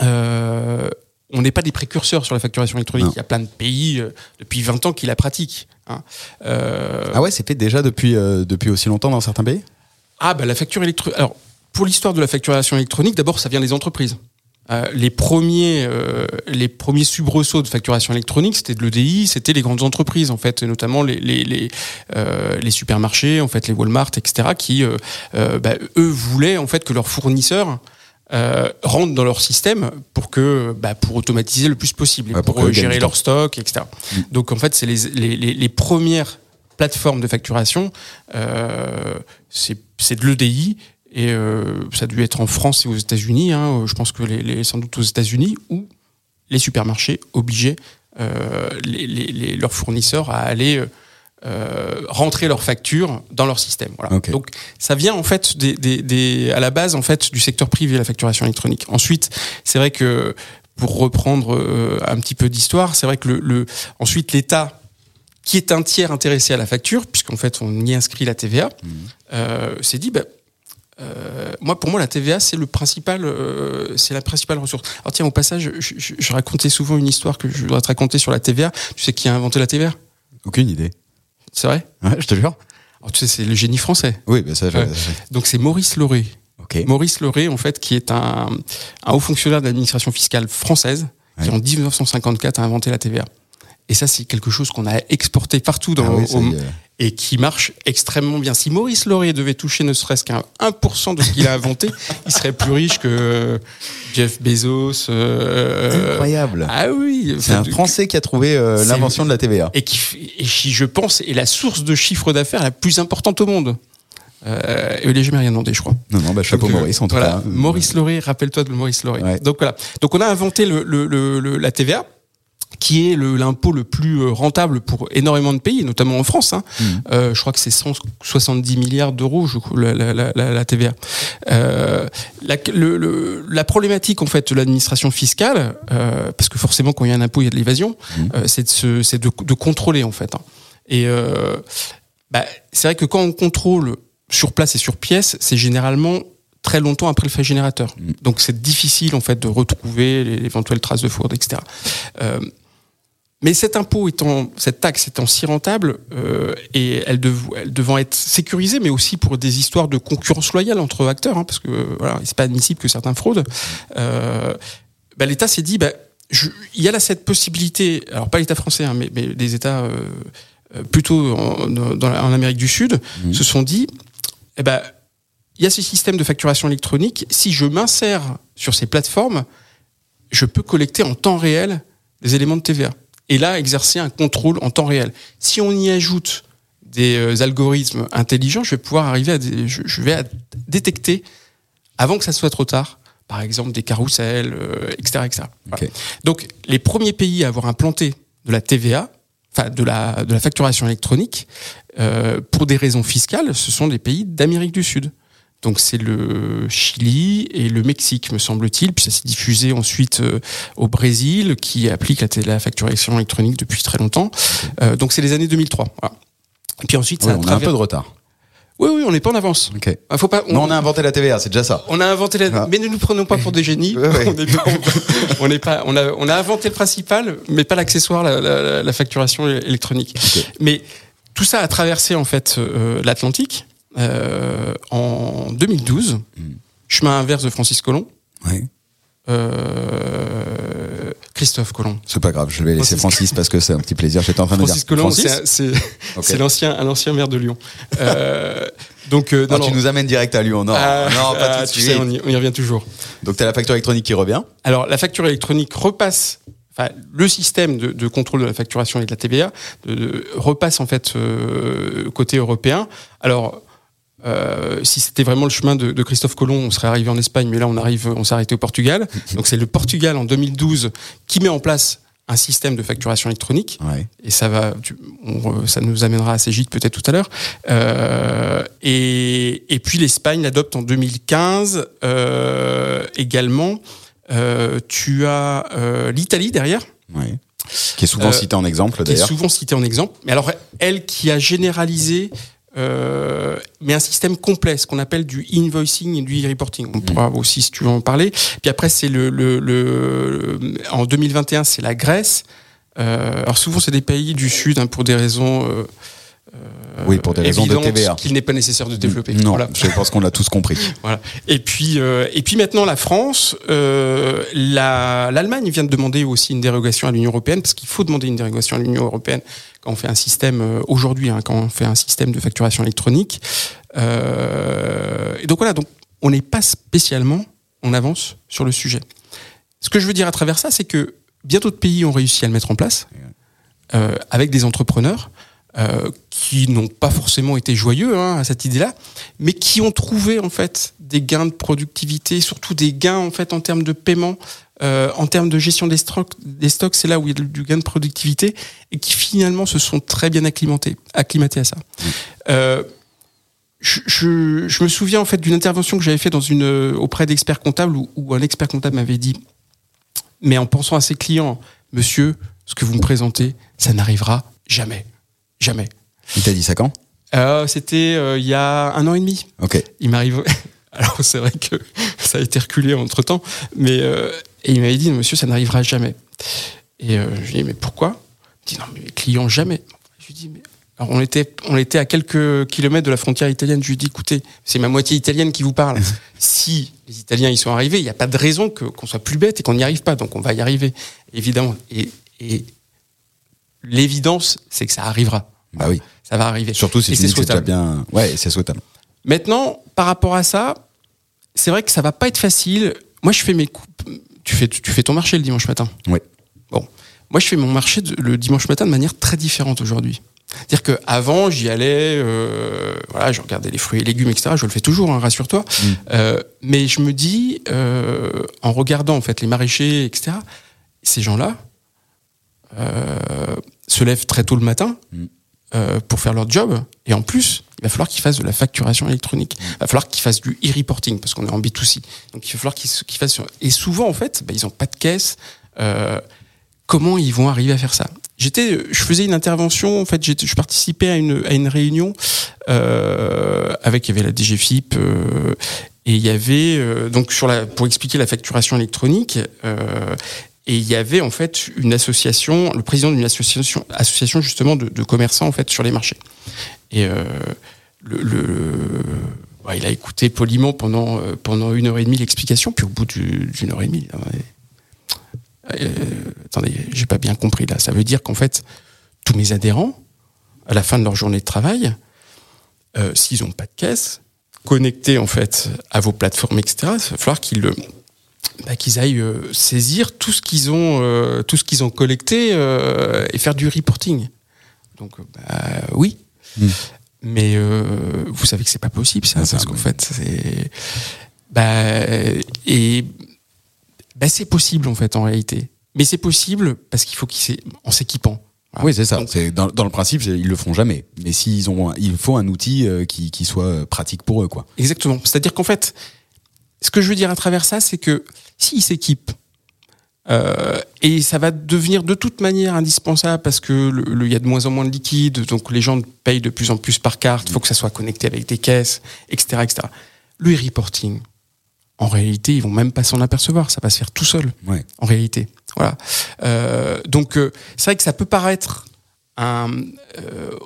Euh, on n'est pas des précurseurs sur la facturation électronique. Non. Il y a plein de pays euh, depuis 20 ans qui la pratiquent. hein. Euh, Ah ouais, c'est fait déjà depuis, euh, depuis aussi longtemps dans certains pays? Ah, bah la facture électronique. Alors, pour l'histoire de la facturation électronique, d'abord, ça vient des entreprises. euh, les premiers, euh, les premiers soubresauts de facturation électronique, c'était de l'EDI, c'était les grandes entreprises en fait, et notamment les les, les, euh, les, supermarchés, en fait, les Walmart, etc., qui bah, eux voulaient en fait que leurs fournisseurs rentrent dans leur système pour que bah, pour automatiser le plus possible, et pour, gérer leur stock, etc. Mm. Donc en fait, c'est les, les, les, premières plateformes de facturation, c'est de l'EDI et euh, ça a dû être en France et aux États-Unis. Hein, je pense que les, les, sans doute aux États-Unis où les supermarchés obligeaient euh, les, les, leurs fournisseurs à aller euh, rentrer leurs factures dans leur système. Voilà. Donc ça vient en fait des, des, des, à la base en fait du secteur privé la facturation électronique. Ensuite, c'est vrai que pour reprendre euh, un petit peu d'histoire, c'est vrai que le, le ensuite l'État qui est un tiers intéressé à la facture, puisqu'en fait on y inscrit la TVA, mmh. euh, s'est dit bah, euh, moi, pour moi, la TVA, c'est le principal, euh, c'est la principale ressource. Alors tiens, au passage, je, je, racontais souvent une histoire que je voudrais te raconter sur la TVA. Tu sais qui a inventé la TVA? Aucune idée. C'est vrai? Ouais, je te jure. Alors, tu sais, c'est le génie français. Oui, ben ça. Donc c'est Maurice Lauré. Okay. Maurice Lauré, en fait, qui est un, un haut fonctionnaire de l'administration fiscale française, qui en 1954 a inventé la TVA. Et ça, c'est quelque chose qu'on a exporté partout dans, ah oui, et qui marche extrêmement bien. Si Maurice Laurier devait toucher ne serait-ce qu'un 1% de ce qu'il a inventé, il serait plus riche que Jeff Bezos. Euh, Incroyable. Ah oui. C'est un Français qui a trouvé euh, l'invention de la TVA. Et qui, et qui, je pense, est la source de chiffre d'affaires la plus importante au monde. Euh, et il n'a jamais rien demandé, je crois. Non, non, bah, chapeau Maurice, en tout cas. Maurice Laurier, rappelle-toi de Maurice Laurier. Donc voilà. Donc on a inventé le, le, le, la TVA qui est l'impôt le, plus euh, rentable pour énormément de pays, notamment en France. Hein. Mmh. Euh, je crois que c'est 170 milliards d'euros, la, la, la, la, TVA. Euh, la, le, la, problématique en fait de l'administration fiscale, euh, parce que forcément quand il y a un impôt, il y a de l'évasion, mmh. euh, c'est de, de, de, contrôler en fait. Hein. Et euh, bah, c'est vrai que quand on contrôle sur place et sur pièce, c'est généralement très longtemps après le fait générateur. Mmh. Donc c'est difficile en fait de retrouver les éventuelles traces de fraude, etc. Euh, mais cet impôt étant, cette taxe étant si rentable euh, et elle, devant être sécurisée, mais aussi pour des histoires de concurrence loyale entre acteurs, hein, parce que voilà, c'est pas admissible que certains fraudent. Euh, bah, l'État s'est dit, bah, je, il y a là cette possibilité, alors pas l'État français, hein, mais, mais des États euh, euh plutôt en, dans, en, Amérique du Sud, mmh. se sont dit, eh ben, il y a ce système de facturation électronique. Si je m'insère sur ces plateformes, je peux collecter en temps réel des éléments de TVA et là exercer un contrôle en temps réel. Si on y ajoute des euh, algorithmes intelligents, je vais pouvoir arriver à je, vais détecter avant que ça soit trop tard, par exemple des carousels, etc., etc. Donc les premiers pays à avoir implanté de la TVA, enfin de la de la facturation électronique, euh, pour des raisons fiscales, ce sont des pays d'Amérique du Sud. Donc c'est le Chili et le Mexique, me semble-t-il. Puis ça s'est diffusé ensuite euh, au Brésil, qui applique la, facturation électronique depuis très longtemps. Euh, donc c'est les années 2003. Voilà. Et puis ensuite, ça on a un peu de retard. Oui, oui, on n'est pas en avance. Okay. Ah, faut pas, on... Non, on a inventé la TVA, c'est déjà ça. On a inventé la, ah. mais ne nous prenons pas pour des génies. on n'est pas, on a, on a inventé le principal, mais pas l'accessoire, la, la, la, facturation électronique. Okay. Mais tout ça a traversé en fait euh, l'Atlantique euh, en 2012, mm. chemin inverse de Francis Colomb. Oui. Euh, Christophe Colomb. C'est pas grave, je vais laisser Francis, parce que c'est un petit plaisir. J'étais en train de dire. Colomb, c'est okay. l'ancien, l'ancien maire de Lyon. Euh, donc, euh, non, non, tu nous amènes direct à Lyon. Non, ah, non, pas tout de suite. Sais, on, y, on, y, revient toujours. Donc, tu as la facture électronique qui revient. Alors, la facture électronique repasse Enfin, le système de, de, contrôle de la facturation et de la TVA de, de, repasse en fait euh, côté européen. Alors, euh, si c'était vraiment le chemin de, de, Christophe Colomb, on serait arrivé en Espagne, mais là on arrive, on s'est arrêté au Portugal. Donc c'est le Portugal en 2012 qui met en place un système de facturation électronique. Ouais. Et ça va, on, ça nous amènera à Ségite peut-être tout à l'heure. Euh, et, et, puis l'Espagne l'adopte en 2015 euh, également. Tu as l'Italie derrière. Ouais. Qui est souvent euh, cité en exemple d'ailleurs. Qui est souvent cité en exemple. Mais alors elle qui a généralisé euh, mais un système complet, ce qu'on appelle du invoicing et du e-reporting. On pourra aussi, si tu veux en parler. Puis après, c'est le, le, le, en 2021, c'est la Grèce. Euh, alors souvent, c'est des pays du Sud hein, pour des raisons euh oui, pour des raisons de TVA. qu'il n'est pas nécessaire de développer. Non, je pense qu'on l'a tous compris. voilà. Et puis, et puis maintenant, la France, l'Allemagne vient de demander aussi une dérogation à l'Union européenne, parce qu'il faut demander une dérogation à l'Union européenne quand on fait un système aujourd'hui, hein, quand on fait un système de facturation électronique. et donc voilà, donc on n'est pas spécialement en avance sur le sujet. Ce que je veux dire à travers ça, c'est que bien d'autres pays ont réussi à le mettre en place euh, avec des entrepreneurs euh, qui n'ont pas forcément été joyeux hein, à cette idée-là, mais qui ont trouvé en fait des gains de productivité, surtout des gains en fait en termes de paiement, euh, en termes de gestion des stocks. Des stocks, c'est là où il y a du gain de productivité et qui finalement se sont très bien acclimatés, acclimatés à ça. Euh, je, je, je, me souviens en fait d'une intervention que j'avais fait dans une auprès d'experts comptables où, où un expert comptable m'avait dit mais en pensant à ses clients, monsieur, ce que vous me présentez, ça n'arrivera jamais. Jamais. Il t'a dit ça quand? Euh, C'était euh, il y a un an et demi. Ok. Il m'arrive. Alors c'est vrai que ça a été reculé entre temps, mais euh, et il m'avait dit monsieur ça n'arrivera jamais. Et je lui ai dit mais pourquoi? Il dit non mais les clients jamais. Je lui ai dit mais alors on était, on était à quelques kilomètres de la frontière italienne. Je lui dis, écoutez, c'est ma moitié italienne qui vous parle. si les Italiens y sont arrivés, il n'y a pas de raison qu'on soit plus bête et qu'on n'y arrive pas. Donc on va y arriver, évidemment. Et, et l'évidence, c'est que ça arrivera. Bah oui. Ça va arriver. Surtout si c'est souhaitable. bien. Ouais, c'est souhaitable. Maintenant, par rapport à ça, c'est vrai que ça va pas être facile. Moi, je fais mes Tu fais, tu fais ton marché le dimanche matin. Oui. Bon. Moi, je fais mon marché le dimanche matin de manière très différente aujourd'hui. C'est-à-dire qu'avant, j'y allais, euh, voilà, je regardais les fruits et légumes, etc. Je le fais toujours, hein, rassure-toi. Mm. Euh, mais je me dis, euh, en regardant en fait les maraîchers, etc. Ces gens-là se lèvent très tôt le matin mm. Pour faire leur job, et en plus, il va falloir qu'ils fassent de la facturation électronique. Mm. Il va falloir qu'ils fassent du e-reporting parce qu'on est en B2C. Donc il va falloir qu'ils fassent. Et souvent, en fait, bah, ils n'ont pas de caisse. comment ils vont arriver à faire ça? J'étais, je faisais une intervention. En fait, je participais à une à une réunion euh, avec il y avait la DGFIP euh, et il y avait euh, donc sur la pour expliquer la facturation électronique. Euh, et il y avait en fait une association, le président d'une association, association justement de, commerçants en fait sur les marchés. Et euh, le, le bah, il a écouté poliment pendant pendant une heure et demie l'explication, puis au bout d'une heure et demie, euh, attendez, j'ai pas bien compris là. Ça veut dire qu'en fait, tous mes adhérents, à la fin de leur journée de travail, euh, s'ils n'ont pas de caisse, connectés en fait à vos plateformes, etc., il va falloir qu'ils bah, qu'ils aillent euh, saisir tout ce qu'ils ont, euh, tout ce qu'ils ont collecté et faire du reporting. Donc, bah, oui. Hmm. Mais vous savez que c'est pas possible ça, parce qu'en fait, c'est bah, et ben, c'est possible en fait en réalité. Mais c'est possible parce qu'il faut qu'ils en s'équipant. Oui, c'est ça. c'est dans, dans, le principe, ils le font jamais. Mais s'ils ont, il faut un outil euh, qui, qui soit euh, pratique pour eux, quoi. Exactement. C'est-à-dire qu'en fait, ce que je veux dire à travers ça, c'est que s'ils s'équipent euh, et ça va devenir de toute manière indispensable parce que il y a de moins en moins de liquide, donc les gens payent de plus en plus par carte. Il faut que ça soit connecté avec des caisses, etc., etc. Le e-reporting, en réalité, ils vont même pas s'en apercevoir. Ça va se faire tout seul. Ouais. En réalité, voilà. Euh, donc, euh, c'est vrai que ça peut paraître un,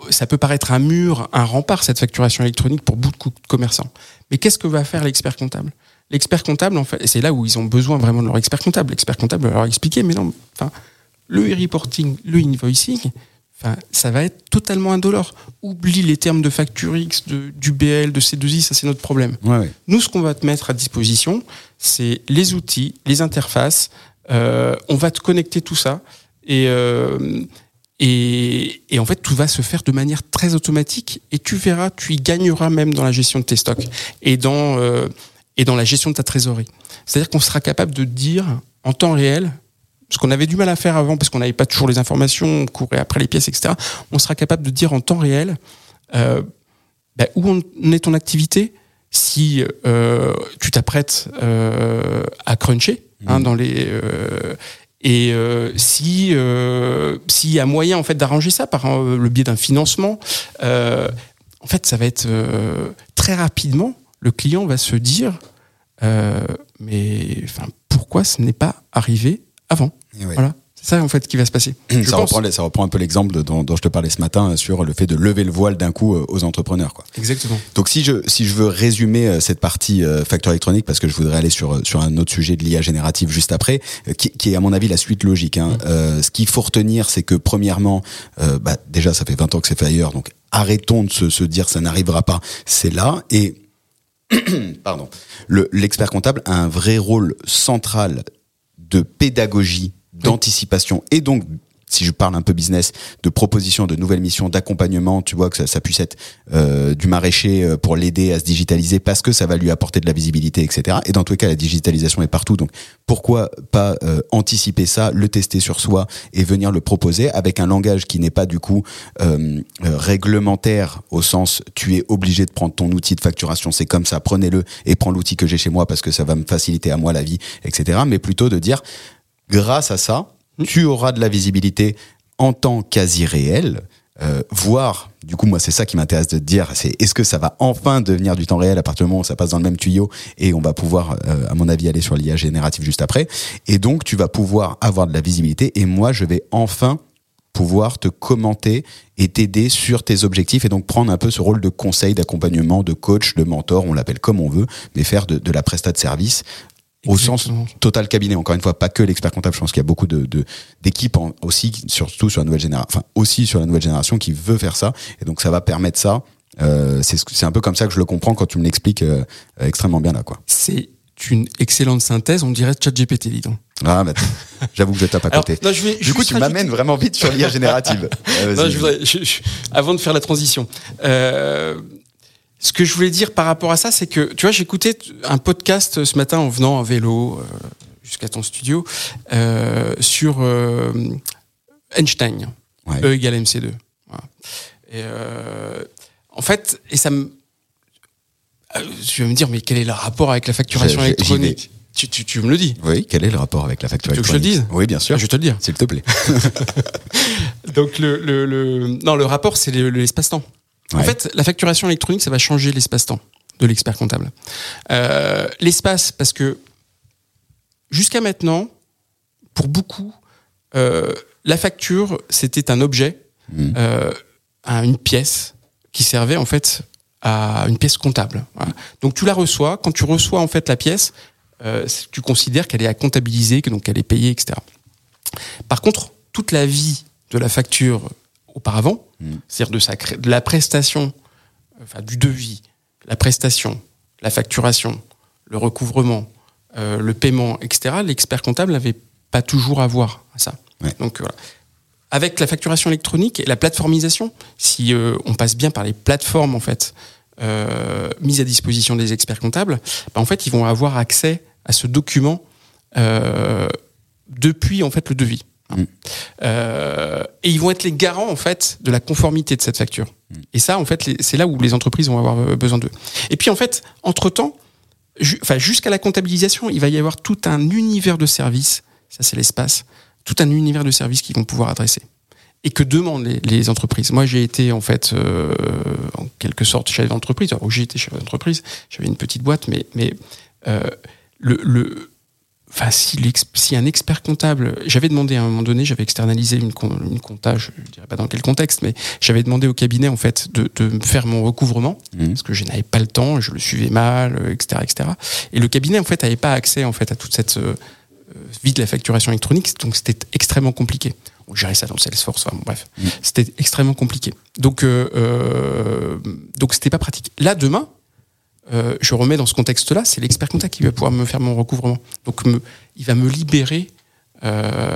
ça peut paraître un mur, un rempart cette facturation électronique pour beaucoup de commerçants. Mais qu'est-ce que va faire l'expert comptable? L'expert comptable, en fait, et c'est là où ils ont besoin vraiment de leur expert comptable. L'expert comptable va leur expliquer, mais non, enfin, le e-reporting, le invoicing, Enfin, ça va être totalement indolore. Oublie les termes de facture X, de, du BL, de C2I, ça c'est notre problème. Ouais, ouais. Nous, ce qu'on va te mettre à disposition, c'est les outils, les interfaces. Euh, on va te connecter tout ça. Et, euh, et, et, en fait, tout va se faire de manière très automatique. Et tu verras, tu y gagneras même dans la gestion de tes stocks et dans, euh, et dans la gestion de ta trésorerie. C'est-à-dire qu'on sera capable de dire en temps réel ce qu'on avait du mal à faire avant parce qu'on n'avait pas toujours les informations, on courait après les pièces, etc. On sera capable de dire en temps réel euh, bah, où on est ton activité, si euh, tu t'apprêtes euh, à cruncher hein, mmh. dans les euh, et euh, si euh, s'il y a moyen en fait d'arranger ça par le biais d'un financement, en fait ça va être très rapidement le client va se dire mais enfin pourquoi ce n'est pas arrivé avant. Ouais. Voilà, C'est ça en fait qui va se passer. ça, reprend, ça reprend un peu l'exemple dont, dont, je te parlais ce matin sur le fait de lever le voile d'un coup euh, aux entrepreneurs. Quoi. Exactement. Donc si je si je veux résumer euh, cette partie euh, facture électronique parce que je voudrais aller sur sur un autre sujet de l'IA générative juste après, qui, qui, est à mon avis la suite logique. Hein. Mmh. Euh, ce qu'il faut retenir, c'est que premièrement, euh, bah, déjà ça fait 20 ans que c'est fait ailleurs, donc arrêtons de se, se dire ça n'arrivera pas. C'est là et pardon, l'expert comptable a un vrai rôle central de pédagogie d'anticipation et donc si je parle un peu business, de proposition de nouvelles missions, d'accompagnement, tu vois que ça, ça puisse être euh, du maraîcher euh, pour l'aider à se digitaliser parce que ça va lui apporter de la visibilité, etc. Et dans tous les cas, la digitalisation est partout, donc pourquoi pas euh, anticiper ça, le tester sur soi et venir le proposer avec un langage qui n'est pas du coup réglementaire au sens tu es obligé de prendre ton outil de facturation, c'est comme ça, prenez-le et prends l'outil que j'ai chez moi parce que ça va me faciliter à moi la vie, etc. Mais plutôt de dire grâce à ça, tu auras de la visibilité en temps quasi réel, euh, voire, du coup, moi, c'est ça qui m'intéresse de te dire, c'est est-ce que ça va enfin devenir du temps réel à partir du moment où ça passe dans le même tuyau et on va pouvoir, euh, à mon avis, aller sur l'IA générative juste après. Et donc, tu vas pouvoir avoir de la visibilité et moi, je vais enfin pouvoir te commenter et t'aider sur tes objectifs et donc prendre un peu ce rôle de conseil, d'accompagnement, de coach, de mentor, on l'appelle comme on veut, mais faire de, de la prestat de service au sens total cabinet. Encore une fois, pas que l'expert comptable. Je pense qu'il y a beaucoup de d'équipes aussi, surtout sur la nouvelle génération, enfin aussi sur la nouvelle génération qui veut faire ça. Et donc ça va permettre ça. Euh, c'est un peu comme ça que je le comprends quand tu me l'expliques euh, extrêmement bien là, quoi. C'est une excellente synthèse. On dirait ChatGPT, dis donc. Ah, bah, j'avoue que je tape à côté. Alors, non, je vais, du coup, tu m'amènes vraiment vite sur l'IA générative. non, je voudrais, je, avant de faire la transition. Euh, ce que je voulais dire par rapport à ça, c'est que, tu vois, j'écoutais un podcast ce matin en venant en vélo euh, jusqu'à ton studio euh, sur euh, Einstein, ouais. E égale MC2. Voilà. Et euh, en fait, et ça me. Tu vas me dire, mais quel est le rapport avec la facturation électronique? Tu, tu, tu, me le dis. Oui, quel est le rapport avec la facturation électronique que je le dise? Oui, bien sûr. Je vais te le dire. S'il te plaît. Donc, le, le, le, non, le rapport, c'est l'espace-temps. En fait, la facturation électronique, ça va changer l'espace-temps de l'expert comptable. Euh, l'espace, parce que jusqu'à maintenant, pour beaucoup, euh, la facture, c'était un objet, mmh. euh, une pièce qui servait en fait à une pièce comptable. Voilà. Donc tu la reçois. Quand tu reçois en fait la pièce, tu considères qu'elle est à comptabiliser, que donc elle est payée, etc. Par contre, toute la vie de la facture auparavant, mmh. c'est-à-dire de, sa, de la prestation, enfin du devis, la prestation, la facturation, le recouvrement, euh, le paiement, etc., l'expert comptable n'avait pas toujours à voir à ça. Ouais. Donc voilà. Avec la facturation électronique et la plateformisation, si euh, on passe bien par les plateformes en fait euh, mises à disposition des experts comptables, bah, en fait ils vont avoir accès à ce document depuis en fait le devis. Mmh. Euh, et ils vont être les garants en fait de la conformité de cette facture. Mmh. Et ça, en fait, c'est là où les entreprises vont avoir euh, besoin d'eux. Et puis en fait, entre temps, ju enfin jusqu'à la comptabilisation, il va y avoir tout un univers de services. Ça, c'est l'espace. Tout un univers de services qu'ils vont pouvoir adresser. Et que demandent les, les entreprises Moi, j'ai été en fait, euh, en quelque sorte, chef d'entreprise. Alors, j'ai été chef d'entreprise. J'avais une petite boîte, mais mais euh, le, le enfin si, si, un expert comptable, j'avais demandé à un moment donné, j'avais externalisé une, une compta, je ne dirais pas dans quel contexte, mais j'avais demandé au cabinet en fait de, de faire mon recouvrement Mmh. parce que je n'avais pas le temps, je le suivais mal, etc., etc. Et le cabinet en fait n'avait pas accès en fait à toute cette euh, vie de la facturation électronique, donc c'était extrêmement compliqué. On gérait ça dans Salesforce, enfin, bon, bref, Mmh. c'était extrêmement compliqué. Donc euh, euh, donc c'était pas pratique. Là demain, euh, je remets dans ce contexte-là, c'est l'expert comptable qui va pouvoir me faire mon recouvrement. Donc, il va me libérer euh,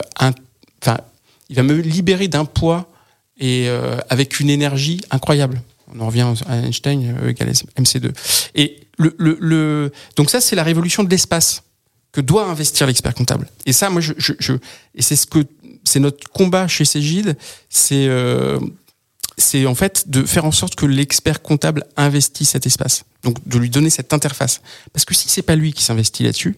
il va me libérer d'un poids et euh, avec une énergie incroyable. On en revient à Einstein euh, égale MC2. Et donc ça, c'est la révolution de l'espace que doit investir l'expert comptable. Et ça, moi, et c'est ce que c'est notre combat chez Cégide, c'est c'est en fait de faire en sorte que l'expert comptable investisse cet espace. Donc de lui donner cette interface. Parce que si c'est pas lui qui s'investit là-dessus,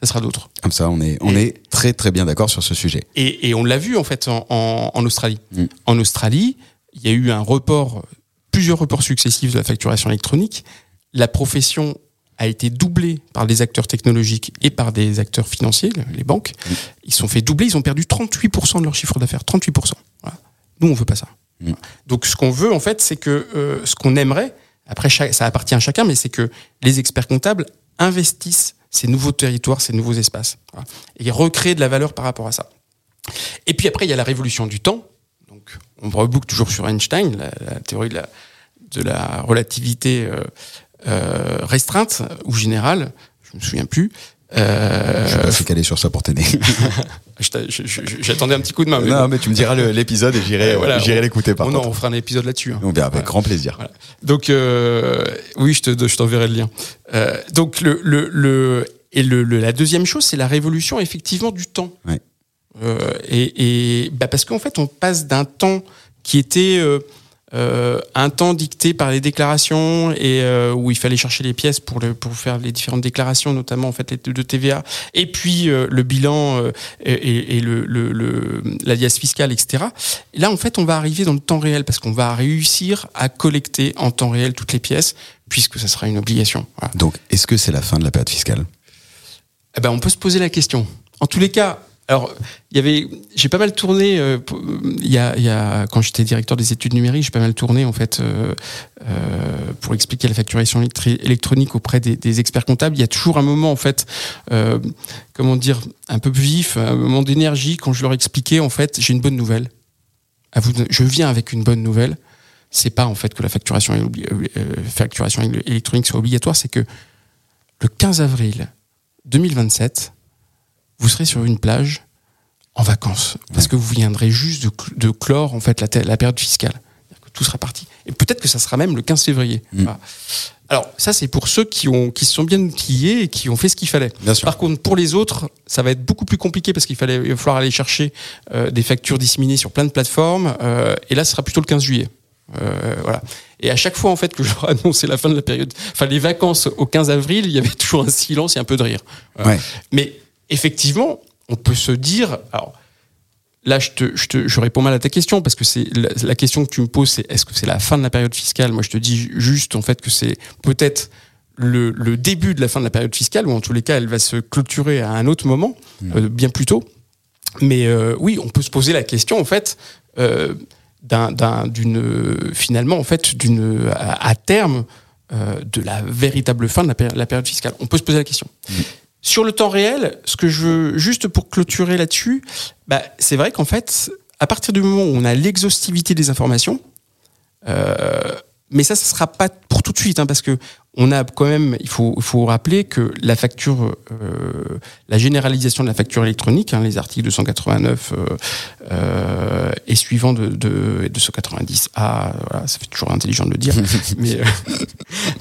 ça sera d'autres. Comme ça, on est, on et, est très très bien d'accord sur ce sujet. Et, et on l'a vu en fait en, en, en Australie. Mm. En Australie, il y a eu un report, plusieurs reports successifs de la facturation électronique. La profession a été doublé par des acteurs technologiques et par des acteurs financiers, les banques. Ils sont fait doubler, ils ont perdu 38% de leur chiffre d'affaires. 38%. Voilà. Nous, on veut pas ça. Donc, ce qu'on veut, en fait, c'est que euh, ce qu'on aimerait, après, ça appartient à chacun, mais c'est que les experts comptables investissent ces nouveaux territoires, ces nouveaux espaces, et recréer de la valeur par rapport à ça. Et puis après, il y a la révolution du temps. Donc, on reboucle toujours sur Einstein, la, théorie de la, de la relativité euh, euh, restreinte ou générale, je me souviens plus. Euh, Je suis calé sur ça pour t'aider. J'attendais un petit coup de main. mais non, bon. mais tu me diras l'épisode et j'irai Voilà, j'irai on- l'écouter par non, contre. on fera un épisode là-dessus. hein. On verra avec Voilà. grand plaisir. Voilà. Donc euh, oui, je te je t'enverrai le lien. Euh, donc le le, le et le, le- la deuxième chose, c'est la révolution effectivement du temps. Ouais. Euh, et et bah parce qu'en fait, on passe d'un temps qui était euh, un temps dicté par les déclarations et euh, où il fallait chercher les pièces pour le, pour faire les différentes déclarations, notamment en fait les de TVA, et puis euh, le bilan et, et- et le, le, le- la liasse fiscale, etc. Et là, en fait, on va arriver dans le temps réel parce qu'on va réussir à collecter en temps réel toutes les pièces, puisque ça sera une obligation. Voilà. Donc, est-ce que c'est la fin de la période fiscale? Eh ben, on peut se poser la question. En tous les cas, alors, il y avait, j'ai pas mal tourné, euh, il y, a, il y a, quand j'étais directeur des études numériques, j'ai pas mal tourné, en fait, euh, euh, pour expliquer la facturation électronique auprès des, experts comptables. Il y a toujours un moment, en fait, euh, comment dire, un peu vif, un moment d'énergie, quand je leur expliquais, en fait, j'ai une bonne nouvelle. Vous, je viens avec une bonne nouvelle. C'est pas, en fait, que la facturation, obli- euh, facturation électronique soit obligatoire, c'est que le 15 avril 2027, vous serez sur une plage en vacances parce que vous viendrez juste de, cl- de clore en fait la, période fiscale. Que Tout sera parti. Et peut-être que ça sera même le 15 février. Mm. Voilà. Alors ça c'est pour ceux qui ont qui se sont bien outillés et qui ont fait ce qu'il fallait. Bien sûr. Par contre pour les autres ça va être beaucoup plus compliqué parce qu'il fallait il va falloir aller chercher euh, des factures disséminées sur plein de plateformes euh, et là ce sera plutôt le 15 juillet. Euh, voilà. Et à chaque fois en fait que je leur annonçais la fin de la période, enfin les vacances au 15 avril, il y avait toujours un silence et un peu de rire. Ouais. Mais effectivement, on peut se dire. Alors, là, je, te, je, te, je réponds mal à ta question parce que c'est la, la question que tu me poses, c'est est-ce que c'est la fin de la période fiscale? Moi, je te dis juste en fait que c'est peut-être le, le début de la fin de la période fiscale, ou en tous les cas, elle va se clôturer à un autre moment, euh, bien plus tôt. Mais euh, oui, on peut se poser la question en fait. Euh, d'un, d'un- d'une finalement en fait d'une à, à terme de la véritable fin de la, péri- la période fiscale. On peut se poser la question. Sur le temps réel, ce que je veux, juste pour clôturer là-dessus, bah, c'est vrai qu'en fait, à partir du moment où on a l'exhaustivité des informations, euh, mais ça, ça sera pas pour tout de suite, hein, parce que on a quand même, il faut, faut rappeler que la facture, euh, la généralisation de la facture électronique, hein, les articles 289 euh, euh, et suivants de, de 290A, voilà, ça fait toujours intelligent de le dire, mais euh,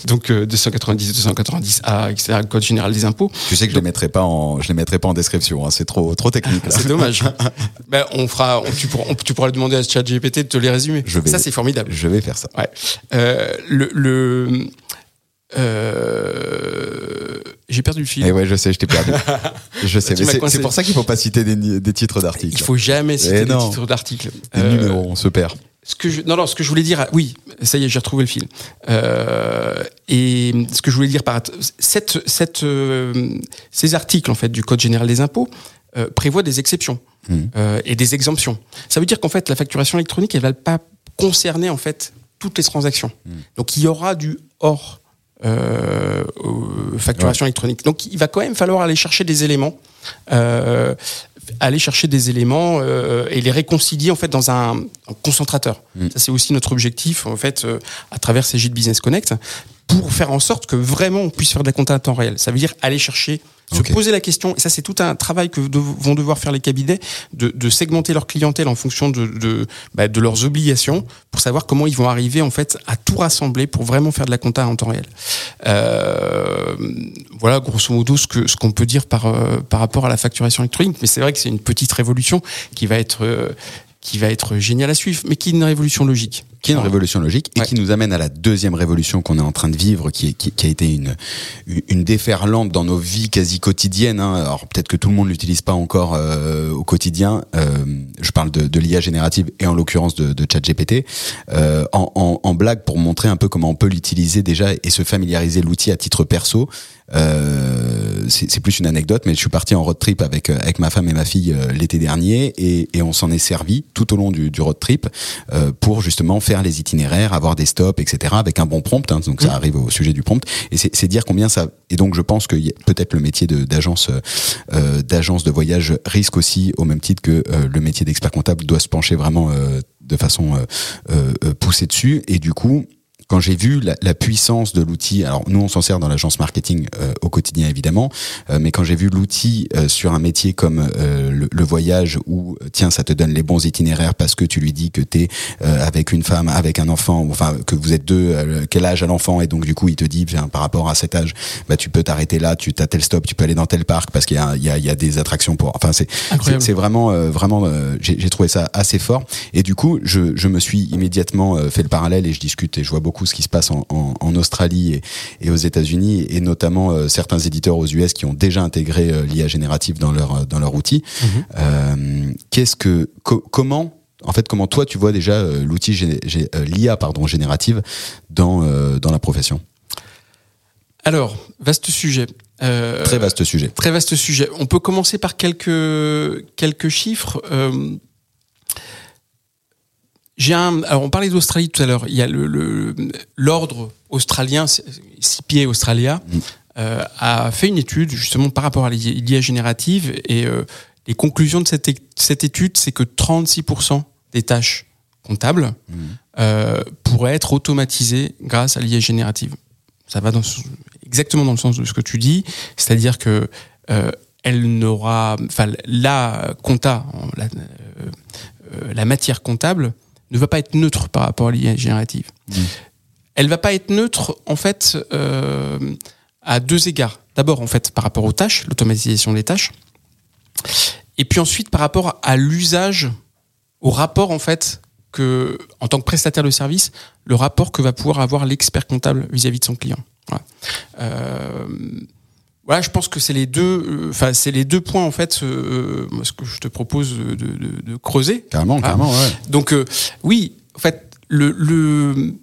donc euh, 290, 290A, etc. Code général des impôts. Tu sais que je les mettrai pas en, je les mettrai pas en description. hein, c'est trop, trop technique. C'est dommage. ben, on fera, on- tu, pourras, on- tu pourras le demander à ChatGPT de te les résumer. Je vais- Ça, c'est formidable. Je vais faire ça. Ouais. Euh, le, le euh, j'ai perdu le fil. Et ouais, je sais, je t'ai perdu. je sais, mais c'est pour ça qu'il faut pas citer des, titres d'articles. Il faut jamais citer Eh des non. titres d'articles. Des Euh, numéros, on se perd. ce que je, non, non, ce que je voulais dire, oui, ça y est, j'ai retrouvé le fil. Euh, et ce que je voulais dire par cette, cette, euh, ces articles en fait du Code général des impôts euh, prévoient des exceptions euh, et des exemptions. Ça veut dire qu'en fait, la facturation électronique, elle va pas concerner en fait toutes les transactions. Donc, il y aura du hors. Euh, facturation électronique. Donc, il va quand même falloir aller chercher des éléments, euh, aller chercher des éléments euh, et les réconcilier en fait dans un, un concentrateur. Mm. Ça, c'est aussi notre objectif en fait à travers de Business Connect pour faire en sorte que vraiment on puisse faire de la compta à temps réel. Ça veut dire aller chercher, se poser la question. Et ça, c'est tout un travail que de- vont devoir faire les cabinets de, de segmenter leur clientèle en fonction de, de, bah, de leurs obligations pour savoir comment ils vont arriver en fait à tout rassembler pour vraiment faire de la compta en temps réel. Euh, voilà, grosso modo, ce que ce qu'on peut dire par euh, par rapport à la facturation électronique. Mais c'est vrai que c'est une petite révolution qui va être euh, qui va être géniale à suivre, mais qui est une révolution logique. Qui est une révolution logique et qui nous amène à la deuxième révolution qu'on est en train de vivre, qui, est, qui, qui, a été une, une déferlante dans nos vies quasi quotidiennes. Hein. Alors peut-être que tout le monde l'utilise pas encore euh, au quotidien. Euh, je parle de, de l'IA générative et en l'occurrence de, de ChatGPT. Euh, en, en, en, blague pour montrer un peu comment on peut l'utiliser déjà et se familiariser l'outil à titre perso. Euh, c'est plus une anecdote, mais je suis parti en road trip avec euh, avec ma femme et ma fille euh, l'été dernier et, et on s'en est servi tout au long du, du road trip euh, pour justement faire les itinéraires, avoir des stops, etc. avec un bon prompt. Hein, donc ça mmh. arrive au sujet du prompt et c'est dire combien ça. Et donc je pense que peut-être le métier d'agence euh, d'agence de voyage risque aussi au même titre que le métier d'expert comptable doit se pencher vraiment de façon poussée dessus et du coup quand j'ai vu la, la, puissance de l'outil, alors nous on s'en sert dans l'agence marketing euh, au quotidien évidemment, euh, mais quand j'ai vu l'outil euh, sur un métier comme euh, le, le, voyage où tiens ça te donne les bons itinéraires parce que tu lui dis que tu es avec une femme, avec un enfant, enfin que vous êtes deux, quel âge a l'enfant et donc du coup il te dit par rapport à cet âge, bah tu peux t'arrêter là, tu as tel stop, tu peux aller dans tel parc parce qu'il y a, il y, a, il y a des attractions pour, enfin c'est c'est vraiment vraiment j'ai trouvé ça assez fort. Et du coup je, je me suis immédiatement fait le parallèle et je discute et je vois beaucoup ce qui se passe en, en, en Australie et, et aux États-Unis, et notamment euh, certains éditeurs aux US qui ont déjà intégré euh, l'IA générative dans leur euh, dans leur outil. Mhm. Qu'est-ce que co comment en fait, comment toi tu vois déjà l'outil l'IA pardon générative dans dans la profession? Alors vaste sujet. Euh, très vaste sujet. Très vaste sujet. On peut commencer par quelques quelques chiffres. Euh, j'ai un. Alors, on parlait d'Australie tout à l'heure. Il y a le l'ordre australien, CPA Australia, mm. euh, a fait une étude justement par rapport à l'IA générative et euh, les conclusions de cette, cette étude, c'est que 36% des tâches comptables mm. euh, pourraient être automatisées grâce à l'IA générative. Ça va dans, exactement dans le sens de ce que tu dis, c'est-à-dire que euh, elle n'aura, enfin, la compta, la, euh, la matière comptable ne va pas être neutre par rapport à l'IA générative. Mmh. Elle va pas être neutre en fait euh, à deux égards. D'abord en fait par rapport aux tâches, l'automatisation des tâches, et puis ensuite par rapport à l'usage, au rapport en fait que en tant que prestataire de service, le rapport que va pouvoir avoir l'expert comptable vis-à-vis de son client. Voilà. Euh, voilà, je pense que c'est les deux, euh, enfin c'est les deux points en fait, euh, ce que je te propose de, de, de creuser. Carrément, carrément. Ouais. Donc euh, oui, en fait, le, le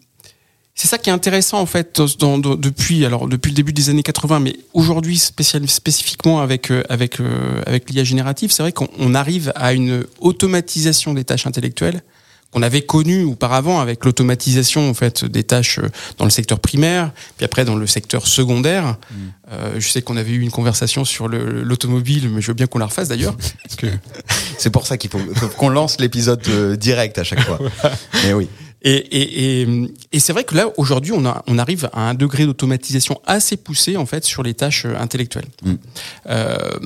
c'est ça qui est intéressant en fait dans, dans, depuis alors depuis le début des années 80, mais aujourd'hui spécifiquement avec euh, avec avec l'IA générative, c'est vrai qu'on arrive à une automatisation des tâches intellectuelles qu'on avait connu auparavant avec l'automatisation en fait des tâches euh, dans le secteur primaire, puis après dans le secteur secondaire. Mm. Euh, je sais qu'on avait eu une conversation sur l'automobile, mais je veux bien qu'on la refasse d'ailleurs. que... C'est pour ça qu'il faut, qu'on lance l'épisode euh, direct à chaque fois. mais oui. Et, et, et, et c'est vrai que là, aujourd'hui, on, a, on arrive à un degré d'automatisation assez poussé, en fait, sur les tâches euh, intellectuelles. Mm. Euh,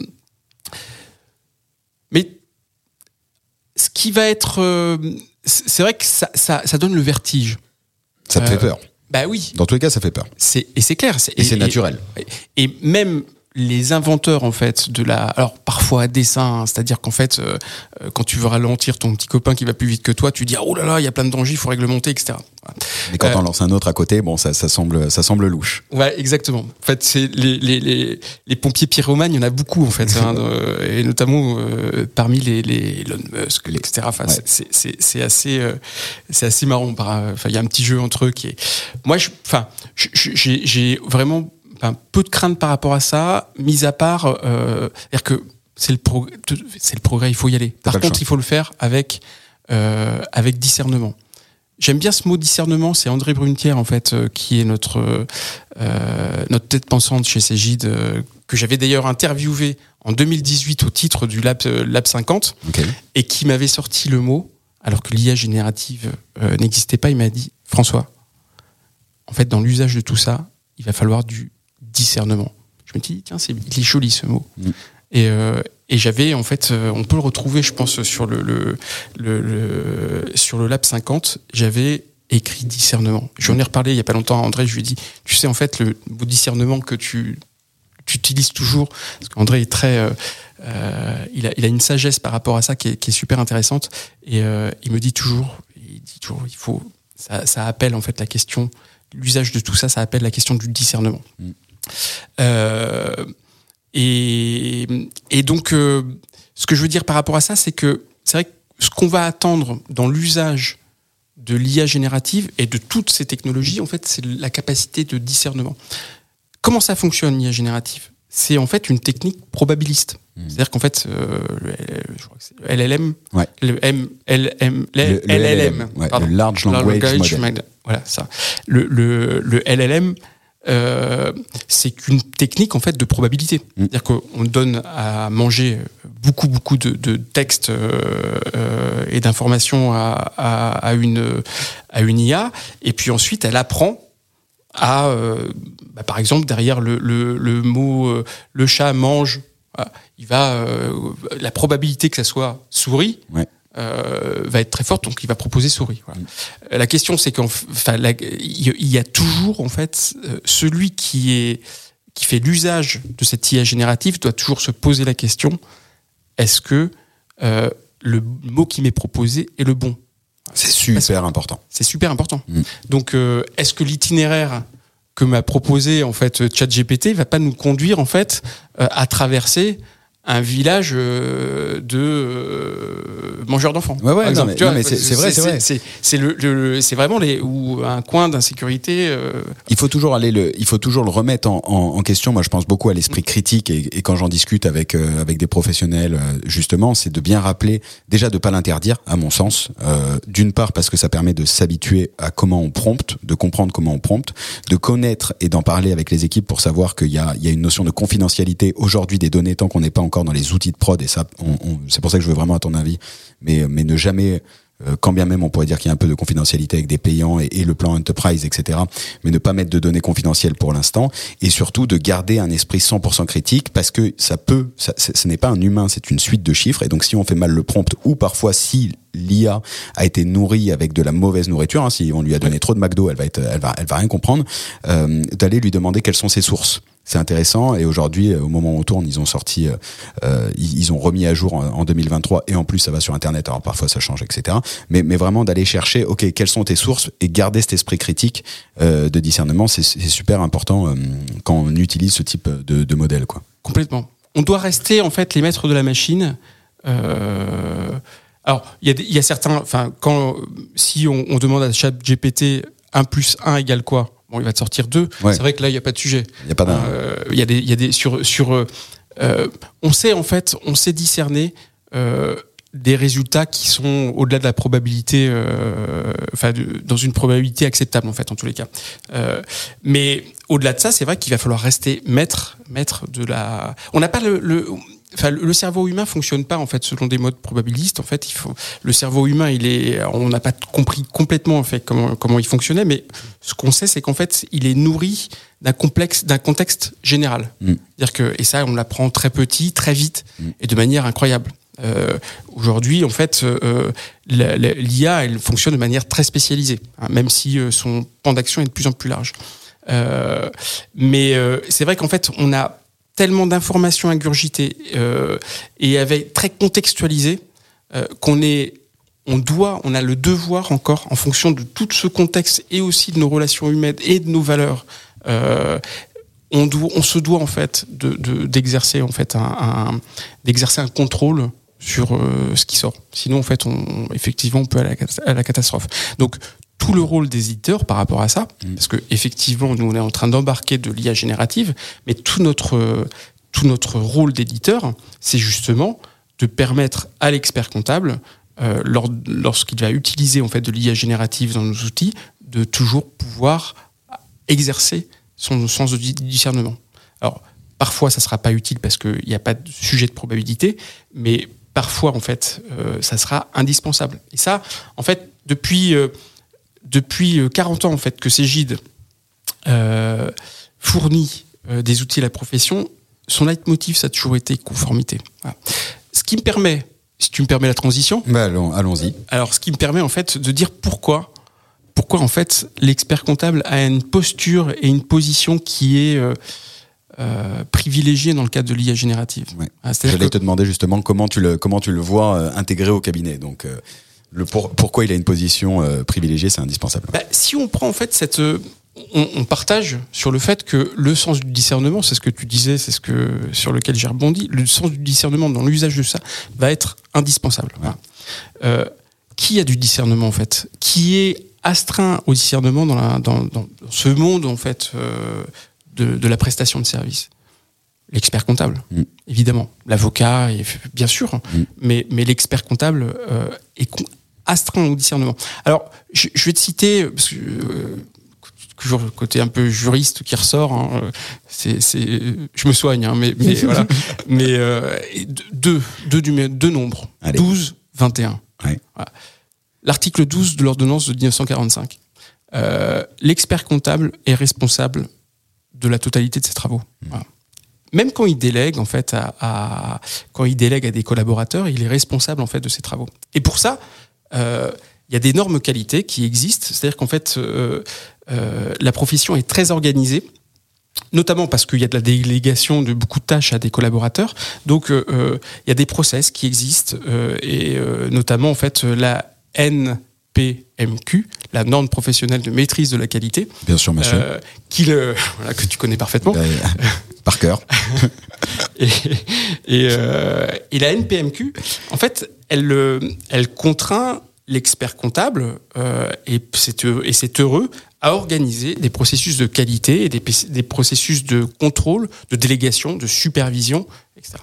mais ce qui va être c'est vrai que ça, ça, ça, donne le vertige. Ça te fait peur. Bah oui. Dans tous les cas, ça fait peur. Et c'est clair. Et c'est naturel. Et, et, même les inventeurs en fait de la alors parfois à dessin hein, c'est-à-dire qu'en fait euh, euh, quand tu veux ralentir ton petit copain qui va plus vite que toi tu dis oh là là il y a plein de dangers il faut réglementer etc mais quand euh, on lance un autre à côté bon ça, ça semble ça semble louche. Ouais exactement. En fait c'est les, les, les, les, pompiers pyromanes il y en a beaucoup en fait hein, et notamment euh, parmi les, les Elon Musk etc enfin ouais. c'est c'est assez c'est assez marrant enfin il y a un petit jeu entre eux qui est moi je enfin j'ai vraiment enfin, peu de crainte par rapport à ça, mis à part, euh, dire que c'est le, progrès, c'est le progrès, il faut y aller. Par contre, il faut le faire avec, euh, avec discernement. J'aime bien ce mot discernement, c'est André Brunetière en fait euh, qui est notre euh, notre tête pensante chez Cégide euh, que j'avais d'ailleurs interviewé en 2018 au titre du Lab Lab 50 okay. et qui m'avait sorti le mot alors que l'IA générative n'existait pas, il m'a dit François, en fait dans l'usage de tout ça, il va falloir du discernement. Je me dis, tiens, c'est, il est joli ce mot. Mm. Et, euh, et j'avais, en fait, euh, on peut le retrouver, je pense, sur le, le, le, le sur le Lab 50, j'avais écrit discernement. J'en ai reparlé il y a pas longtemps à André, je lui ai dit, tu sais, en fait, le mot discernement que tu, tu utilises toujours, parce qu'André est très... Euh, il, a, il a une sagesse par rapport à ça qui est, qui est super intéressante, et il me dit toujours, il dit toujours, il faut ça, ça appelle en fait la question, l'usage de tout ça, ça appelle la question du discernement. Mm. Euh, et, et donc, euh, ce que je veux dire par rapport à ça, c'est que c'est vrai que ce qu'on va attendre dans l'usage de l'IA générative et de toutes ces technologies, en fait, c'est la capacité de discernement. Comment ça fonctionne l'IA générative? C'est en fait une technique probabiliste. C'est-à-dire qu'en fait, euh, le, je crois que c'est le LLM, Ouais. le M, LM, Le- le LLM, ouais, pardon. le Large Language. Model. Voilà, ça. Le LLM, euh, c'est qu'une technique en fait de probabilité. Mm. C'est-à-dire qu'on donne à manger beaucoup beaucoup de, de textes euh, euh, et d'informations à, à, à une à une IA, et puis ensuite elle apprend à, euh, bah, par exemple, derrière le, le, le mot euh, le chat mange, il va euh, la probabilité que ça soit souris Ouais. Euh, va être très forte, donc il va proposer souris. voilà. Euh, La question, c'est qu'en f- enfin, la- il y a toujours en fait euh, celui qui est qui fait l'usage de cette IA générative doit toujours se poser la question est-ce que euh, le mot qui m'est proposé est le bon? C'est super important. c'est super important. Mm. Donc, euh, est-ce que l'itinéraire que m'a proposé en fait ChatGPT va pas nous conduire en fait à traverser un village euh, de euh, mangeurs d'enfants Ouais, ouais, c'est- vrai, c'est vrai. C'est le, le- c'est vraiment les ou un coin d'insécurité. euh, Il faut toujours aller le, il faut toujours le remettre en, en, en question. Moi, je pense beaucoup à l'esprit critique et, et quand j'en discute avec euh, avec des professionnels, euh, justement, c'est de bien rappeler déjà de pas l'interdire, à mon sens. Euh, D'une part parce que ça permet de s'habituer à comment on prompte, de comprendre comment on prompte, de connaître et d'en parler avec les équipes pour savoir qu'il y a, il y a une notion de confidentialité aujourd'hui des données tant qu'on n'est pas dans les outils de prod. Et ça, c'est pour ça que je veux vraiment à ton avis, mais mais ne jamais euh, quand bien même on pourrait dire qu'il y a un peu de confidentialité avec des payants et, le plan enterprise, etc. Mais ne pas mettre de données confidentielles pour l'instant et surtout de garder un esprit 100% critique parce que ça peut, ce n'est pas un humain, c'est une suite de chiffres et donc si on fait mal le prompt ou parfois si l'IA a été nourrie avec de la mauvaise nourriture, hein, si on lui a donné trop de McDo, elle va elle va, elle va rien comprendre, euh, d'aller lui demander quelles sont ses sources. C'est intéressant et aujourd'hui, euh, au moment où on tourne, ils ont sorti, euh, euh, ils ont remis à jour en, en 2023 et en plus ça va sur Internet. Alors parfois ça change, etc. Mais, vraiment d'aller chercher, ok, quelles sont tes sources et garder cet esprit critique de discernement, c'est super important quand on utilise ce type de, modèle, quoi. Complètement. On doit rester en fait les maîtres de la machine. Alors, il y, a des- il y a certains. Enfin, quand si on, on demande à ChatGPT 1 plus 1 égale quoi? Bon, il va te sortir 2. Ouais. C'est vrai que là, il n'y a pas de sujet. Il y a pas d'un. Euh, Il y a des, il y a des sur sur. euh, on sait en fait, on sait discerner. euh, des résultats qui sont au-delà de la probabilité, euh, enfin de- dans une probabilité acceptable en fait en tous les cas. Euh, mais au-delà de ça, c'est vrai qu'il va falloir rester maître, maître de la. On n'a pas le, le, enfin le cerveau humain fonctionne pas en fait selon des modes probabilistes. En fait, il faut le cerveau humain, il est, on n'a pas compris complètement en fait comment comment il fonctionnait, mais ce qu'on sait, c'est qu'en fait, il est nourri d'un complexe, d'un contexte général. Mm. C'est-à-dire que et ça, on l'apprend très petit, très vite Mm. et de manière incroyable. Euh, Aujourd'hui, en fait, euh, l'IA, elle fonctionne de manière très spécialisée, hein, même si euh, son pan d'action est de plus en plus large. Euh, mais euh, c'est vrai qu'en fait, on a tellement d'informations ingurgitées euh, et avec très contextualisées euh, qu'on est, on doit, on a le devoir encore, en fonction de tout ce contexte et aussi de nos relations humaines et de nos valeurs. Euh, on, doit, on se doit en fait de, de- d'exercer en fait un, d'exercer un contrôle sur ce qui sort. Sinon, en fait, on, effectivement, on peut aller à la catastrophe. Donc, tout le rôle des éditeurs par rapport à ça, Mm. parce que effectivement, nous, on est en train d'embarquer de l'IA générative, mais tout notre, tout notre rôle d'éditeur, c'est justement de permettre à l'expert comptable, euh, lors- lorsqu'il va utiliser en fait de l'IA générative dans nos outils, de toujours pouvoir exercer son sens de di- discernement. Alors, parfois, ça sera pas utile parce qu'il n'y a pas de sujet de probabilité, mais parfois, en fait, euh, ça sera indispensable. Et ça, en fait, depuis, euh, depuis euh, 40 ans, en fait, que Cégide euh, fournit euh, des outils à la profession, son leitmotiv, ça a toujours été conformité. Voilà. Ce qui me permet, si tu me permets la transition, Bah, allons- allons-y. alors, ce qui me permet en fait de dire pourquoi, pourquoi en fait l'expert comptable a une posture et une position qui est euh, euh, privilégiée dans le cadre de l'IA générative. Ouais. Ah, J'allais que te demander justement comment tu le comment tu le vois euh, intégré au cabinet. Donc euh, Le pour- pourquoi il a une position euh, privilégiée, c'est indispensable. Bah, si on prend en fait cette, euh, on, on partage sur le fait que le sens du discernement, c'est ce que tu disais, c'est ce que sur lequel j'ai rebondi, le sens du discernement dans l'usage de ça va être indispensable. Euh, qui a du discernement en fait? Qui est astreint au discernement dans, la, dans, dans ce monde en fait de, de la prestation de service? L'expert comptable, Mm. évidemment. L'avocat, bien sûr, Mm. mais, mais l'expert comptable euh, est astreint au discernement. Alors, je, je vais te citer, parce que, euh, toujours le côté un peu juriste qui ressort. hein, c'est, c'est, je me soigne, hein, mais, mais voilà. Mais euh, deux, deux, deux nombres, Allez. 12, 21. Ouais. Voilà. L'article 12 de l'ordonnance de 1945. Euh, l'expert comptable est responsable de la totalité de ses travaux. Voilà. Même quand il délègue en fait à, à- quand il délègue à des collaborateurs, il est responsable en fait de ses travaux. Et pour ça, il y a des normes qualité qui existent. C'est-à-dire qu'en fait, euh, euh, la profession est très organisée notamment parce qu'il y a de la délégation de beaucoup de tâches à des collaborateurs. Donc, euh, euh, il y a des process qui existent, euh, et euh, notamment, en fait, euh, la NPMQ, la norme professionnelle de maîtrise de la qualité, Bien sûr, monsieur. euh, qui le, voilà, que tu connais parfaitement. Euh, par cœur. Et, et, euh, et la NPMQ, en fait, elle, euh, elle contraint l'expert comptable, euh, et c'est heureux, à organiser des processus de qualité et des, des processus de contrôle, de délégation, de supervision, etc.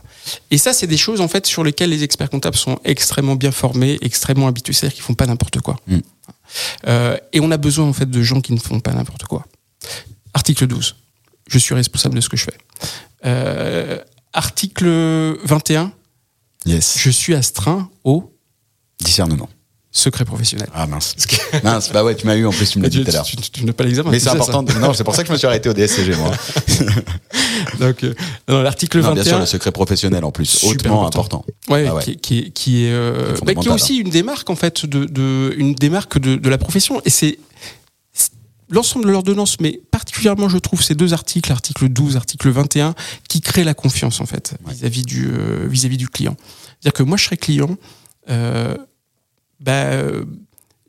Et ça, c'est des choses en fait sur lesquelles les experts comptables sont extrêmement bien formés, extrêmement habitués, c'est-à-dire qu'ils font pas n'importe quoi. Mm. Euh, et on a besoin en fait de gens qui ne font pas n'importe quoi. Article 12. Je suis responsable de ce que je fais. Euh, article 21. Yes. Je suis astreint au Discernement. Secret professionnel. Ah mince. mince, bah ouais, tu m'as eu en plus, tu me l'as dit tout à l'heure. tu- tu- tu n'as pas l'examen. Mais c'est important. de- Non, c'est pour ça que je me suis arrêté au DSCG, moi. Donc, euh, non, l'article Non, 21. bien sûr, le secret professionnel en plus, Super hautement important. important. Ouais, Ah ouais. Qui, qui, qui est, euh, bah, qui est fondamental, aussi une des marques en fait de, de une des marques de, de la profession et c'est l'ensemble de l'ordonnance mais particulièrement je trouve ces deux articles article 12 article 21 qui créent la confiance en fait Ouais. vis-à-vis du euh, vis-à-vis du client c'est-à-dire que moi je serais client euh, bah,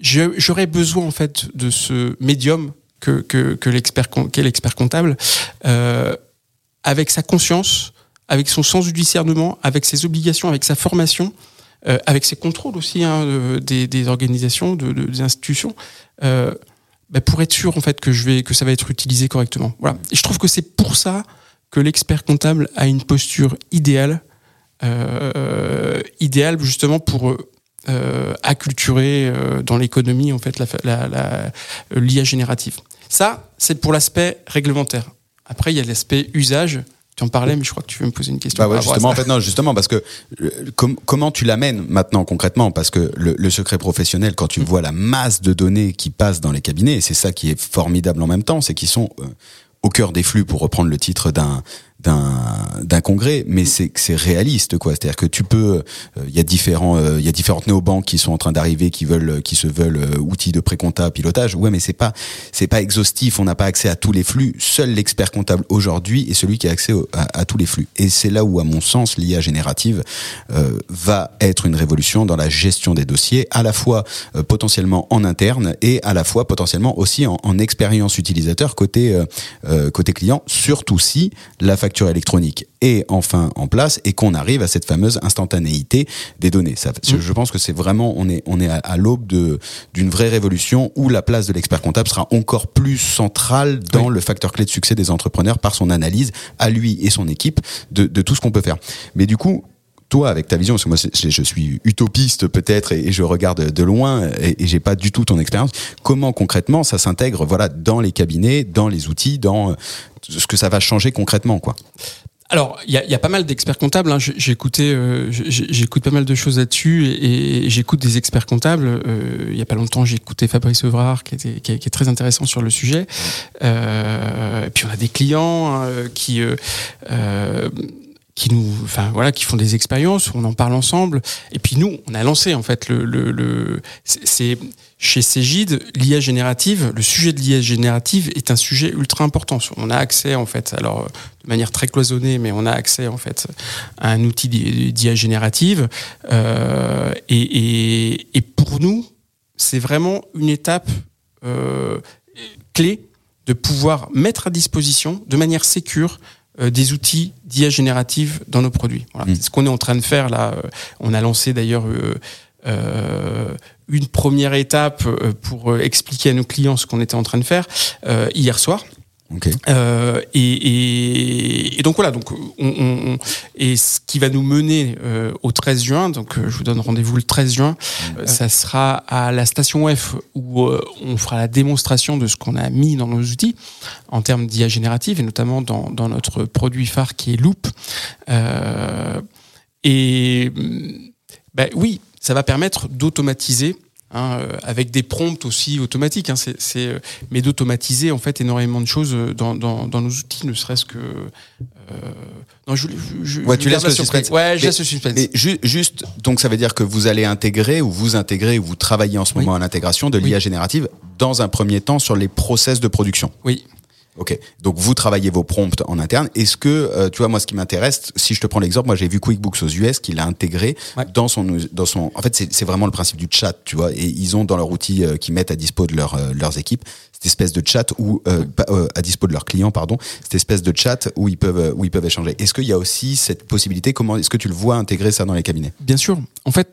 j'aurais besoin en fait de ce médium que, que, l'expert qu'est l'expert comptable euh, avec sa conscience avec son sens du discernement, avec ses obligations, avec sa formation, euh, avec ses contrôles aussi hein, de- des, organisations, de, de- des institutions, bah, pour être sûr en fait que je vais que ça va être utilisé correctement. Voilà. Je trouve que c'est pour ça que l'expert comptable a une posture idéale, idéale justement pour euh, acculturer euh, dans l'économie en fait la, la, la- l'IA générative. Ça, c'est pour l'aspect réglementaire. Après, il y a l'aspect usage. Tu en parlais, mais je crois que tu veux me poser une question. Bah ouais, justement, en fait, non, justement, parce que euh, com- comment tu l'amènes maintenant concrètement? Parce que le, le secret professionnel, quand tu Mm. vois la masse de données qui passent dans les cabinets, et c'est ça qui est formidable en même temps, c'est qu'ils sont euh, au cœur des flux, pour reprendre le titre d'un d'un congrès, mais c'est c'est réaliste quoi. C'est-à-dire que tu peux, euh, il y a différents, euh, il y a différentes néobanques qui sont en train d'arriver, qui veulent, qui se veulent euh, outils de pré-compta, pilotage. Ouais, mais c'est pas, c'est pas exhaustif. On n'a pas accès à tous les flux. Seul l'expert comptable aujourd'hui est celui qui a accès à, tous les flux. Et c'est là où, à mon sens, l'IA générative euh, va être une révolution dans la gestion des dossiers, à la fois euh, potentiellement en interne et à la fois potentiellement aussi en, en expérience utilisateur côté euh, euh, côté client, surtout si la facture électronique est enfin en place et qu'on arrive à cette fameuse instantanéité des données. Ça, je- Je pense que c'est vraiment on est on est à, à l'aube de d'une vraie révolution où la place de l'expert comptable sera encore plus centrale dans Oui. le facteur clé de succès des entrepreneurs par son analyse à lui et son équipe de, de tout ce qu'on peut faire. Mais du coup, toi, avec ta vision, parce que moi, je suis utopiste peut-être et, je regarde de loin et, j'ai pas du tout ton expérience. Comment concrètement ça s'intègre, voilà, dans les cabinets, dans les outils, dans euh, ce que ça va changer concrètement, quoi? Alors, il y a, pas mal d'experts comptables. hein. Euh, j'écoute pas mal de choses là-dessus et, j'écoute des experts comptables. Euh, il y a pas longtemps, j'ai écouté Fabrice Evrard, qui, est, très intéressant sur le sujet. Euh, et puis on a des clients hein, qui euh, euh, qui nous, enfin voilà, qui font des expériences, on en parle ensemble. Et puis nous, on a lancé en fait le, le, le c'est chez Cégide, l'IA générative, le sujet de l'IA générative est un sujet ultra important. On a accès en fait, alors de manière très cloisonnée, mais on a accès en fait à un outil d'IA générative. Euh, et, et, et, pour nous, c'est vraiment une étape euh, clé de pouvoir mettre à disposition de manière sécure des outils d'IA générative dans nos produits. Voilà. Mmh. C'est ce qu'on est en train de faire là. Euh, on a lancé d'ailleurs euh, euh, une première étape pour expliquer à nos clients ce qu'on était en train de faire hier soir. Okay. Euh, et, et, et, donc voilà, donc on, on, et ce qui va nous mener euh, au 13 juin, donc euh, je vous donne rendez-vous le 13 juin, mmh. ça sera à la station F où euh, on fera la démonstration de ce qu'on a mis dans nos outils en termes d'IA générative et notamment dans, dans, notre produit phare qui est Loop. et ben oui, ça va permettre d'automatiser Hein, euh, avec des prompts aussi automatiques. Hein, c'est, c'est, mais d'automatiser en fait énormément de choses dans, dans, dans nos outils, ne serait-ce que. Euh, non, je, je, ouais, tu laisses le suspense. Ouais, je laisse le suspense. Mais ju- juste, donc ça veut dire que vous allez intégrer ou vous intégrez ou vous travaillez en ce moment oui. à l'intégration de l'IA oui. générative dans un premier temps sur les process de production. Oui. Ok, donc vous travaillez vos prompts en interne. Est-ce que, euh, tu vois, moi, ce qui m'intéresse, si je te prends l'exemple, moi j'ai vu QuickBooks aux US qui l'a intégré ouais. dans son, dans son. En fait, c'est vraiment le principe du chat, tu vois. Et ils ont dans leur outil euh, qu'ils mettent à dispo de leur, euh, leurs équipes cette espèce de chat où euh, à dispo de leurs clients, pardon, cette espèce de chat où ils peuvent où ils peuvent échanger. Est-ce qu'il y a aussi cette possibilité? Comment est-ce que tu le vois intégrer ça dans les cabinets? Bien sûr. En fait,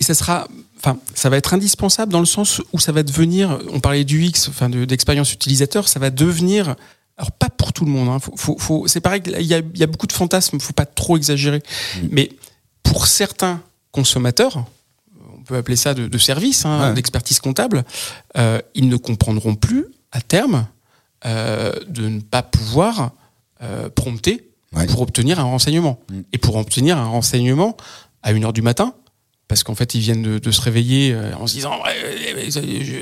et ça sera enfin, ça va être indispensable dans le sens où ça va devenir, on parlait du X, enfin, d'expérience de, utilisateur, ça va devenir, alors pas pour tout le monde, hein, faut, faut, faut, c'est pareil, il y a, il y a beaucoup de fantasmes, faut pas trop exagérer, mmh. mais pour certains consommateurs, on peut appeler ça de, de service, hein, ouais. d'expertise comptable, euh, ils ne comprendront plus à terme euh, de ne pas pouvoir euh, prompter ouais. pour obtenir un renseignement. Mmh. Et pour obtenir un renseignement à une heure du matin, parce qu'en fait ils viennent de, de se réveiller euh, en se disant ouais, je, je,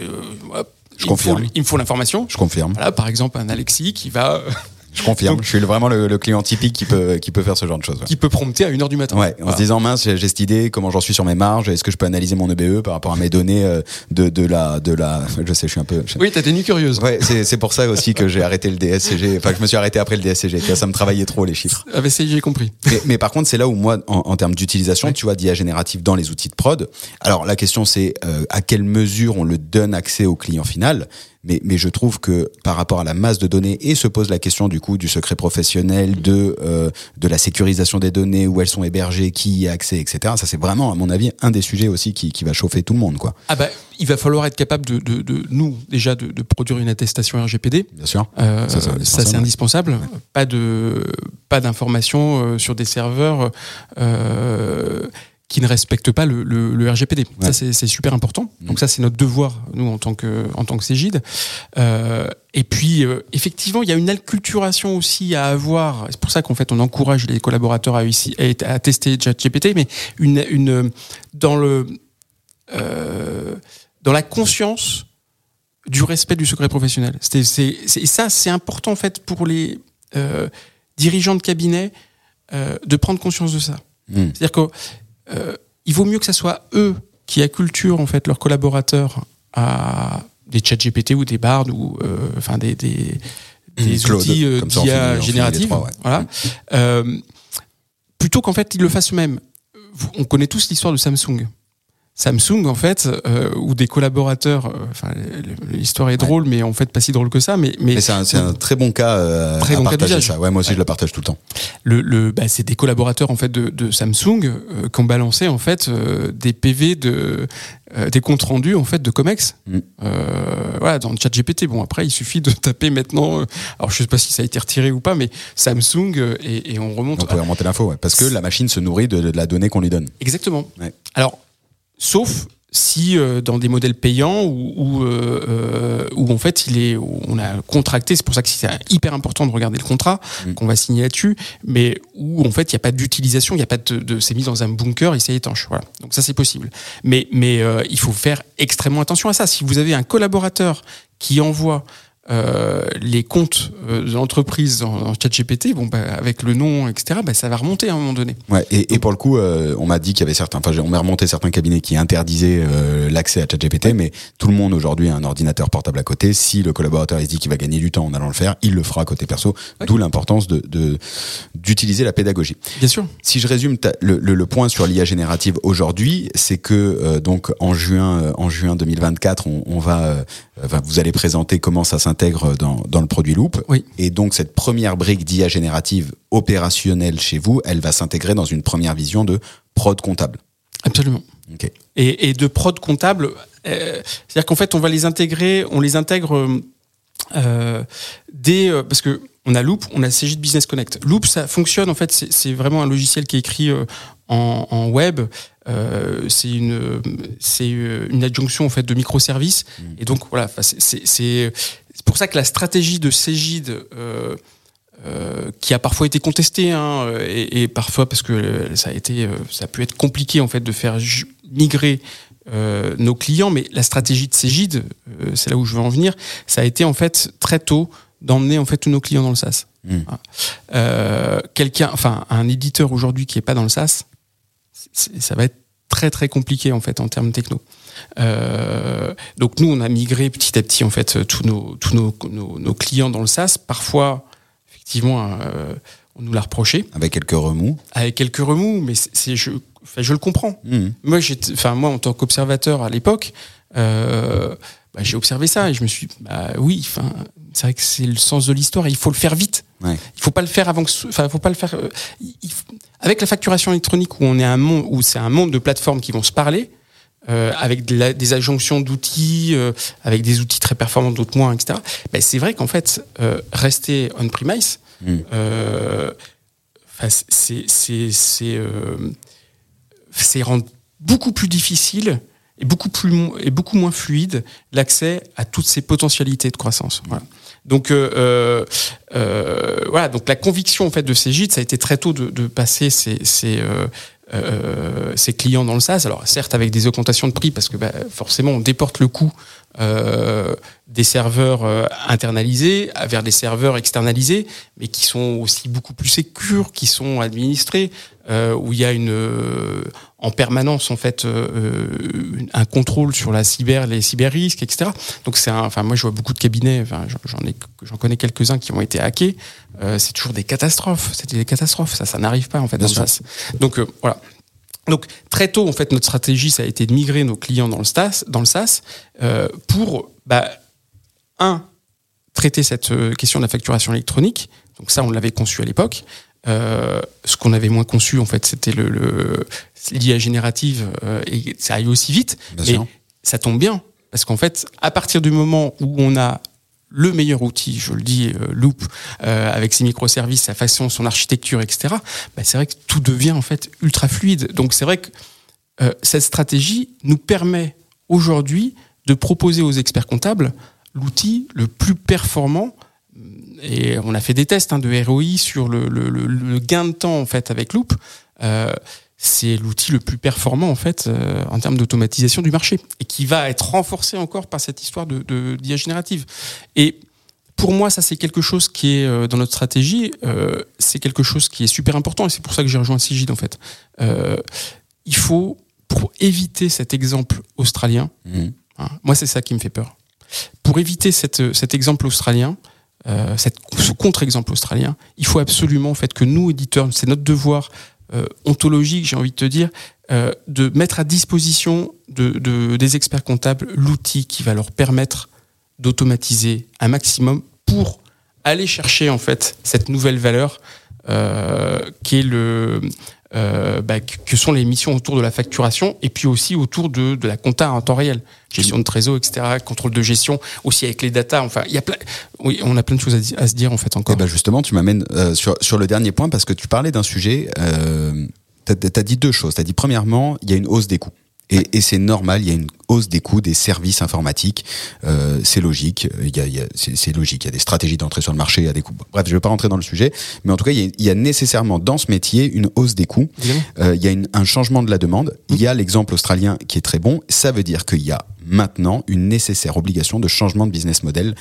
je confirme. Faut, il me faut l'information. Je confirme. Voilà, par exemple un Alexis qui va je confirme. Donc, je suis vraiment le, le, client typique qui peut qui peut faire ce genre de choses. Ouais. Qui peut prompter à une heure du matin. Ouais. En voilà. se disant mince, j'ai cette idée, comment j'en suis sur mes marges, est-ce que je peux analyser mon EBE par rapport à mes données euh, de de la de la. Je sais, je suis un peu. Oui, t'as des nuits curieuses. Ouais, c'est c'est pour ça aussi que j'ai arrêté le DSCG. Enfin, je me suis arrêté après le DSCG. Ça me travaillait trop les chiffres. Ah bah j'ai compris. Mais, mais, par contre, c'est là où moi, en, en termes d'utilisation, ouais. tu vois, d'IA générative dans les outils de prod. Alors la question c'est euh, à quelle mesure on le donne accès au client final. Mais, mais je trouve que par rapport à la masse de données et se pose la question du coup du secret professionnel, de euh, de la sécurisation des données, où elles sont hébergées, qui y a accès, etc. Ça c'est vraiment à mon avis un des sujets aussi qui, qui va chauffer tout le monde quoi. Ah bah il va falloir être capable de, de, de nous déjà de, de, produire une attestation RGPD. Bien sûr. Euh, ça, c'est indispensable. Ouais. Pas de pas d'informations euh, sur des serveurs. Euh, qui ne respectent pas le, le, le RGPD. Ouais. Ça, c'est super important. Mmh. Donc ça, c'est notre devoir, nous, en tant que, en tant que Cégide. Euh, et puis, euh, effectivement, il y a une acculturation aussi à avoir. C'est pour ça qu'en fait, on encourage les collaborateurs à, à, à tester ChatGPT, mais une, une, dans le, euh, dans la conscience du respect du secret professionnel. Et ça, c'est important, en fait, pour les dirigeants de cabinet de prendre conscience de ça. Mmh. C'est-à-dire que euh, il vaut mieux que ce soit eux qui acculturent en fait leurs collaborateurs à des chats GPT ou des bards ou euh, enfin des, des, des Claude, outils euh, d'IA générative, ouais. voilà. Mmh. plutôt qu'en fait ils le fassent eux-mêmes. On connaît tous l'histoire de Samsung. Samsung, en fait, euh, ou des collaborateurs, enfin, l'histoire est drôle, ouais. mais en fait pas si drôle que ça. Mais, mais, mais c'est un, un, très bon cas. Euh, très bon cas d'usage. Ouais, moi aussi ouais. je le partage tout le temps. Le, le bah, c'est des collaborateurs en fait de, de Samsung euh, qui ont balancé en fait euh, des PV de euh, des comptes rendus en fait de Comex. Mm. voilà, dans le chat GPT. Bon après, il suffit de taper maintenant. alors je sais pas si ça a été retiré ou pas, mais Samsung et, et on remonte. On peut remonter l'info, ouais, parce que la machine se nourrit de, de la donnée qu'on lui donne. Exactement. Alors sauf si euh, dans des modèles payants où, où, euh, où, en fait il est on a contracté c'est pour ça que c'est hyper important de regarder le contrat mmh. qu'on va signer là-dessus mais où en fait il n'y a pas d'utilisation il n'y a pas de, de c'est mis dans un bunker et c'est étanche voilà. Donc ça c'est possible. Mais mais euh, il faut faire extrêmement attention à ça. Si vous avez un collaborateur qui envoie euh, les comptes euh, de l'entreprise en, en chat GPT, bon, bah, avec le nom, etc., bah, ça va remonter à un moment donné. Ouais, et, et pour le coup, euh, on m'a dit qu'il y avait certains, enfin, on m'a remonté certains cabinets qui interdisaient euh, l'accès à ChatGPT, mais tout le monde aujourd'hui a un ordinateur portable à côté. Si le collaborateur il se dit qu'il va gagner du temps en allant le faire, il le fera à côté perso. D'où l'importance de de- d'utiliser la pédagogie. Bien sûr. Si je résume le, le, le point sur l'IA générative aujourd'hui, c'est que euh, donc en juin en juin 2024, on, on va, euh, va- vous allez présenter comment ça s'intègre dans, dans le produit Loop. Oui. Et donc cette première brique d'IA générative opérationnelle chez vous, elle va s'intégrer dans une première vision de prod comptable. Absolument. Ok. et, et de prod comptable. euh, C'est-à-dire qu'en fait, on va les intégrer, on les intègre euh, dès euh, parce que on a Loop, on a CJ Business Connect. Loop, ça fonctionne en fait, c'est vraiment un logiciel qui est écrit en, en web. Euh, c'est une c'est euh, une adjonction en fait de microservices et donc voilà, c'est- c'est pour ça que la stratégie de Cégide euh, euh, qui a parfois été contestée hein, et, et parfois parce que euh, ça a été euh, ça a pu être compliqué en fait de faire migrer euh, nos clients mais la stratégie de Cégide euh, c'est là où je veux en venir ça a été en fait très tôt d'emmener en fait tous nos clients dans le SaaS Mm. Euh, quelqu'un enfin un éditeur aujourd'hui qui est pas dans le SaaS ça va être très très compliqué en fait en termes techno euh, donc nous, on a migré petit à petit en fait tous nos tous nos, nos, nos clients dans le SaaS. Parfois, effectivement, euh, on nous l'a reproché Avec quelques remous. avec quelques remous, mais c'est je, enfin, je le comprends. Mhm. Moi, enfin moi, en tant qu'observateur à l'époque, euh, bah, j'ai observé ça et je me suis, dit, bah oui, enfin, c'est vrai que c'est le sens de l'histoire. Il faut le faire vite. Ouais. Il faut pas le faire avant que, enfin, faut pas le faire. euh, il- avec la facturation électronique où on est un monde où c'est un monde de plateformes qui vont se parler. euh, avec de la- des adjonctions d'outils, euh, avec des outils très performants, d'autres moins, etc. Ben, c'est vrai qu'en fait, rester on-premise, Mm. euh, enfin, c'est c'est c'est c'est rendre beaucoup plus difficile et beaucoup plus et beaucoup moins fluide l'accès à toutes ces potentialités de croissance. Voilà. Donc euh, euh, euh, voilà, donc la conviction en fait de Cégide, ça a été très tôt de, de passer ces, ces, euh, euh, ces clients dans le SaaS. Alors certes avec des augmentations de prix parce que bah, forcément on déporte le coût euh, des serveurs euh, internalisés vers des serveurs externalisés, mais qui sont aussi beaucoup plus sécures, qui sont administrés, euh, où il y a une euh, en permanence en fait euh, euh, un contrôle sur la cyber, les cyber risques, etc. Donc c'est enfin moi je vois beaucoup de cabinets, enfin j'en- ai, j'en connais quelques uns qui ont été hackés. Euh, c'est toujours des catastrophes, c'était des catastrophes, ça, ça n'arrive pas en fait dans le SaaS. Donc voilà. Donc très tôt en fait notre stratégie ça a été de migrer nos clients dans le SaaS, dans le SaaS euh, pour bah, un traiter cette question de la facturation électronique. Donc ça on l'avait conçu à l'époque. Euh, ce qu'on avait moins conçu en fait c'était le, le l'IA générative euh, et ça aille aussi vite. Bien mais sûr. ça tombe bien parce qu'en fait à partir du moment où on a le meilleur outil, je le dis, euh, Loop, avec ses microservices, sa façon, son architecture, etc. Bah, c'est vrai que tout devient en fait ultra fluide. Donc c'est vrai que cette stratégie nous permet aujourd'hui de proposer aux experts comptables l'outil le plus performant. Et on a fait des tests hein, de ROI sur le, le- le- le gain de temps en fait avec Loop. Euh, c'est l'outil le plus performant en fait euh, en termes d'automatisation du marché et qui va être renforcé encore par cette histoire de, de d'IA générative. Et pour moi, ça c'est quelque chose qui est euh, dans notre stratégie, c'est quelque chose qui est super important et c'est pour ça que j'ai rejoint Sigid en fait. Il faut pour éviter cet exemple australien. Mhm. hein, moi, c'est ça qui me fait peur. Pour éviter cette, cet exemple australien, euh, ce contre-exemple australien, il faut absolument en que nous éditeurs, c'est notre devoir euh, ontologique, j'ai envie de te dire, euh, de mettre à disposition de, de- des experts comptables l'outil qui va leur permettre d'automatiser un maximum pour aller chercher en fait cette nouvelle valeur qui est le euh, bah, que sont les missions autour de la facturation et puis aussi autour de, de la compta en temps réel, gestion de trésor, etc., contrôle de gestion, aussi avec les datas. Enfin, il y a plein, oui, on a plein de choses à, se dire en fait encore. Eh ben justement, tu m'amènes euh, sur, sur le dernier point parce que tu parlais d'un sujet. Euh, tu as, dit deux choses. Tu as dit premièrement, il y a une hausse des coûts. Et, et c'est normal, il y a une hausse des coûts des services informatiques. Euh, c'est logique. Il y a, il y a- c'est logique. Il y a des stratégies d'entrée sur le marché, il y a des coûts. Bref, je ne vais pas rentrer dans le sujet, mais en tout cas, il y a, il y a nécessairement dans ce métier une hausse des coûts. Euh, il y a une- un changement de la demande. Il y a l'exemple australien qui est très bon. Ça veut dire qu'il y a maintenant une nécessaire obligation de changement de business model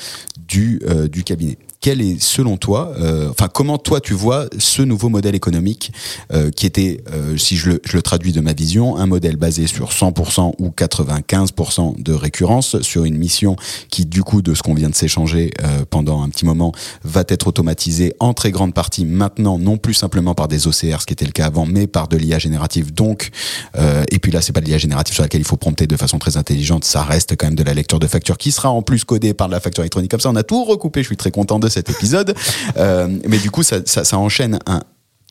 du, euh, du cabinet. Quel est selon toi, euh, enfin comment toi tu vois ce nouveau modèle économique euh, qui était, si je le, je le, traduis de ma vision, un modèle basé sur 100% ou 95% de récurrence sur une mission qui du coup de ce qu'on vient de s'échanger pendant un petit moment va être automatisée en très grande partie maintenant non plus simplement par des OCR ce qui était le cas avant mais par de l'IA générative. Donc et puis là c'est pas de l'IA générative sur laquelle il faut prompter de façon très intelligente ça reste quand même de la lecture de facture qui sera en plus codée par de la facture électronique comme ça on a tout recoupé je suis très content de cet épisode. Euh, mais du coup, ça, ça, enchaîne un,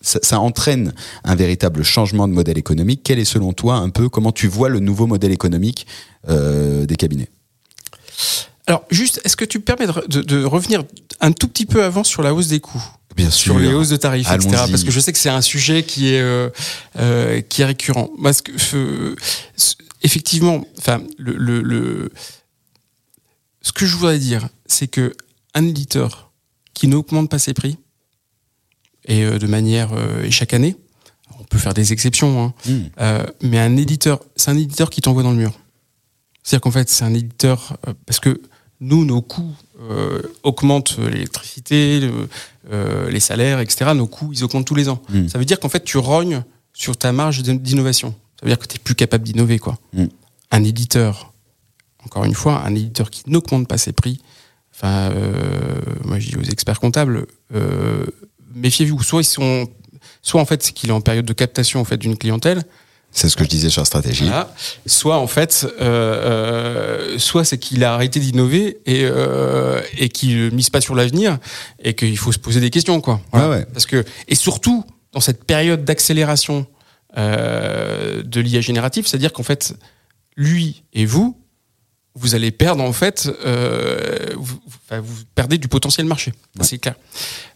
ça, entraîne un véritable changement de modèle économique. Quel est selon toi un peu comment tu vois le nouveau modèle économique euh, des cabinets? Alors juste, est-ce que tu permets de, revenir un tout petit peu avant sur la hausse des coûts? Bien sûr. Sur les hausses de tarifs, etc. Parce que je sais que c'est un sujet qui est euh, qui est récurrent. Parce que effectivement, enfin le, le ce que je voudrais dire, c'est que un éditeur qui n'augmente pas ses prix, et euh, de manière euh, et chaque année, on peut faire des exceptions, hein, hmm. euh, mais un éditeur, c'est un éditeur qui t'envoie dans le mur. C'est-à-dire qu'en fait, c'est un éditeur parce que nous, nos coûts augmentent l'électricité, les salaires, etc. Nos coûts, ils augmentent tous les ans. Hmm. Ça veut dire qu'en fait, tu rognes sur ta marge d'innovation. Ça veut dire que tu es plus capable d'innover, quoi. Hmm. Un éditeur, encore une fois, un éditeur qui n'augmente pas ses prix, enfin, euh, moi je dis aux experts comptables, euh, méfiez-vous. Soit ils sont, soit en fait c'est qu'il est en période de captation en fait d'une clientèle. C'est ce que je disais sur la stratégie. Soit en fait, euh, soit c'est qu'il a arrêté d'innover et et qu'il mise pas sur l'avenir et qu'il faut se poser des questions quoi. Parce que et surtout dans cette période d'accélération de l'IA générative, c'est-à-dire qu'en fait lui et vous vous allez perdre en fait, euh, vous, perdez du potentiel marché. C'est clair.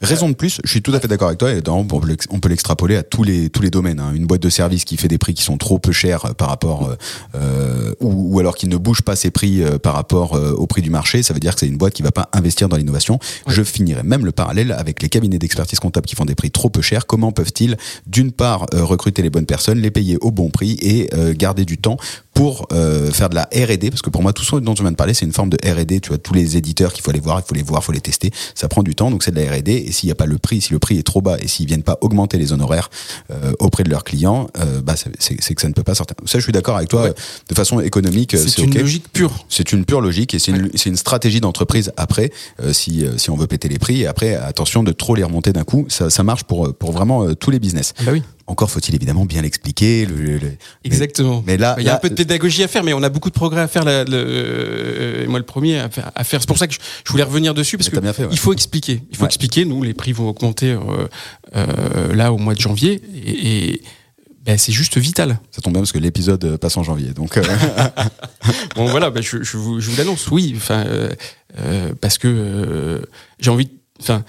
Raison de plus, je suis tout à fait d'accord avec toi. Et on peut l'extrapoler à tous les tous les domaines. Hein. Une boîte de service qui fait des prix qui sont trop peu chers euh, par rapport, euh, euh, ou, ou, alors qui ne bouge pas ses prix euh, par rapport au prix du marché, ça veut dire que c'est une boîte qui va pas investir dans l'innovation. Je finirai même le parallèle avec les cabinets d'expertise comptable qui font des prix trop peu chers. Comment peuvent-ils, d'une part, recruter les bonnes personnes, les payer au bon prix et garder du temps pour euh, faire de la R&D parce que pour moi tout ce dont tu viens de parler c'est une forme de R&D tu vois tous les éditeurs qu'il faut aller voir il faut les voir il faut les tester. Ça prend du temps donc c'est de la R&D et s'il n'y a pas le prix si le prix est trop bas et s'ils viennent pas augmenter les honoraires euh, auprès de leurs clients euh, bah c'est que ça ne peut pas sortir. Ça je suis d'accord avec toi de façon économique c'est une logique pure. C'est une pure logique et c'est une, une stratégie d'entreprise après si si on veut péter les prix. Et après attention de trop les remonter d'un coup. Ça, ça marche pour pour vraiment tous les business. Bah oui encore faut-il évidemment bien l'expliquer. Le, Exactement. Mais, là, il y a un peu de pédagogie à faire, mais on a beaucoup de progrès à faire. le, euh, moi, le premier à faire. faire. C'est pour ça que je, voulais revenir dessus parce que il faut expliquer. Il faut expliquer. Nous, les prix vont augmenter euh, euh, là au mois de janvier et, ben, c'est juste vital. Ça tombe bien parce que l'épisode passe en janvier, donc. bon voilà, ben, je, je, vous, je vous l'annonce. Oui, enfin parce que j'ai envie. Enfin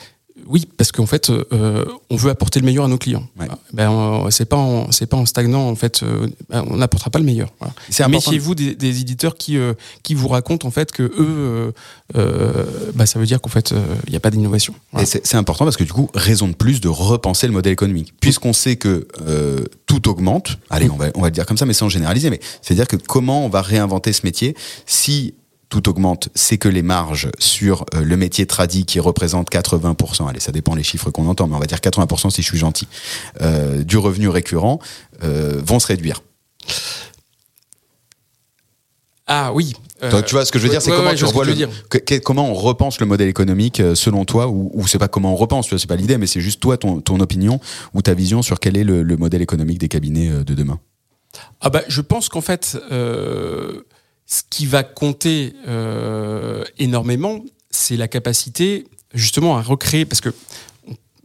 oui, parce qu'en fait, euh, on veut apporter le meilleur à nos clients. Ben, c'est pas en, c'est pas en stagnant en fait, euh, ben, on n'apportera pas le meilleur. Voilà. Méfiez-vous des, des, éditeurs qui euh, qui vous racontent en fait que eux, ben, ça veut dire qu'en fait, il n'y a pas d'innovation. C'est important parce que du coup, raison de plus de repenser le modèle économique, puisqu'on sait que tout augmente. Allez, on va on va le dire comme ça, mais sans généraliser. Mais c'est à dire que comment on va réinventer ce métier si tout augmente, c'est que les marges sur euh, le métier tradi qui représente 80%, allez, ça dépend les chiffres qu'on entend, mais on va dire 80% si je suis gentil, euh, du revenu récurrent euh, vont se réduire. Ah oui. tu vois ce que je veux dire, c'est comment tu revois le, comment on repense le modèle économique selon toi, ou, ou c'est pas comment on repense, tu vois, c'est pas l'idée, mais c'est juste toi ton, ton, opinion ou ta vision sur quel est le, le modèle économique des cabinets de demain. Ah bah je pense qu'en fait. Ce qui va compter euh, énormément, c'est la capacité justement à recréer, parce que,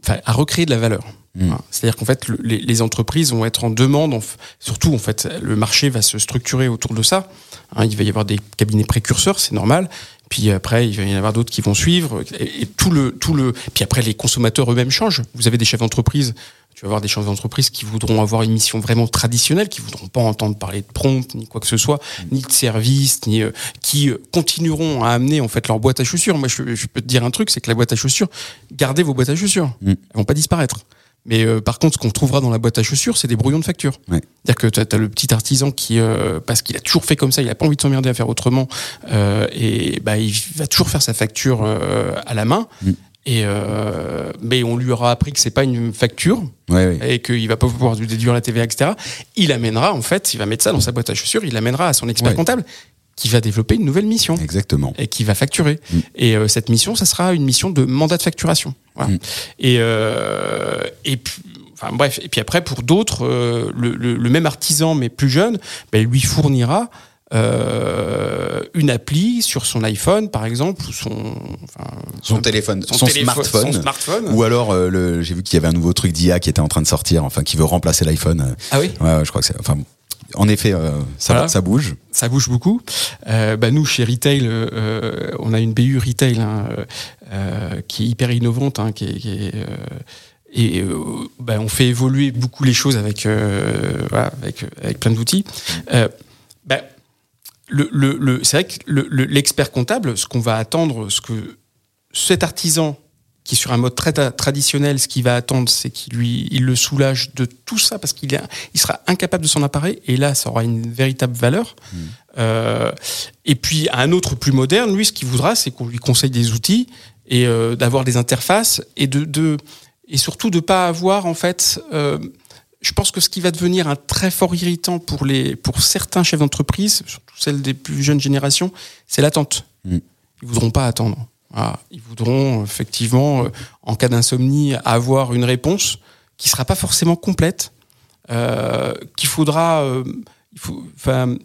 enfin, à recréer de la valeur. Mmh. C'est-à-dire qu'en fait, les, entreprises vont être en demande, surtout en fait, le marché va se structurer autour de ça. Hein, il va y avoir des cabinets précurseurs, c'est normal. Puis après, il va y en avoir d'autres qui vont suivre. Et, tout le, tout le. Puis après, les consommateurs eux-mêmes changent. Vous avez des chefs d'entreprise tu vas avoir des chefs d'entreprise qui voudront avoir une mission vraiment traditionnelle, qui voudront pas entendre parler de prompt ni quoi que ce soit, ni de service, ni euh, qui euh, continueront à amener en fait leur boîte à chaussures. Moi, je, peux te dire un truc, c'est que la boîte à chaussures, gardez vos boîtes à chaussures, mm. elles vont pas disparaître. Mais euh, par contre, ce qu'on trouvera dans la boîte à chaussures, c'est des brouillons de factures. Ouais. C'est-à-dire que tu as, le petit artisan qui, euh, parce qu'il a toujours fait comme ça, il a pas envie de s'emmerder à faire autrement, euh, et bah, il va toujours faire sa facture euh, à la main. Mm. Et euh, mais on lui aura appris que c'est pas une facture Ouais, ouais. et qu'il va pas pouvoir déduire la TVA, etc. Il amènera en fait, il va mettre ça dans sa boîte à chaussures, il amènera à son expert Ouais. comptable qui va développer une nouvelle mission Exactement. et qui va facturer. Mm. Et euh, cette mission, ça sera une mission de mandat de facturation. Voilà. Mm. Et euh, et puis, enfin bref, et puis après pour d'autres, euh, le, le- le même artisan mais plus jeune, ben, lui fournira euh, une appli sur son iPhone par exemple ou son enfin, Son téléphone, son, téléphone- smartphone. son smartphone. Ou alors, euh, le, j'ai vu qu'il y avait un nouveau truc d'IA qui était en train de sortir, enfin, qui veut remplacer l'iPhone. Ah oui? Ouais, ouais, je crois que c'est. Enfin, en effet, euh, ça, Voilà. ça bouge. ça bouge beaucoup. Euh, bah nous, chez Retail, euh, on a une BU Retail hein, qui est hyper innovante, hein, qui est, qui est, et bah, on fait évoluer beaucoup les choses avec, voilà, avec, avec plein d'outils. Bah, le, le, le, c'est vrai que le- le- l'expert comptable, ce qu'on va attendre, ce que cet artisan qui est sur un mode très tra- traditionnel, ce qu'il va attendre, c'est qu'il lui, il le soulage de tout ça parce qu'il est, il sera incapable de s'en emparer. Et là, ça aura une véritable valeur. Euh, et puis, un autre plus moderne, lui, ce qu'il voudra, c'est qu'on lui conseille des outils et euh, d'avoir des interfaces et de, de et surtout de pas avoir en fait. euh, je pense que ce qui va devenir un très fort irritant pour les pour certains chefs d'entreprise, surtout celles des plus jeunes générations, c'est l'attente. Mm. Ils voudront pas attendre. Voilà. Ils voudront effectivement, euh, en cas d'insomnie, avoir une réponse qui sera pas forcément complète, euh, qu'il faudra, euh, il faut, enfin,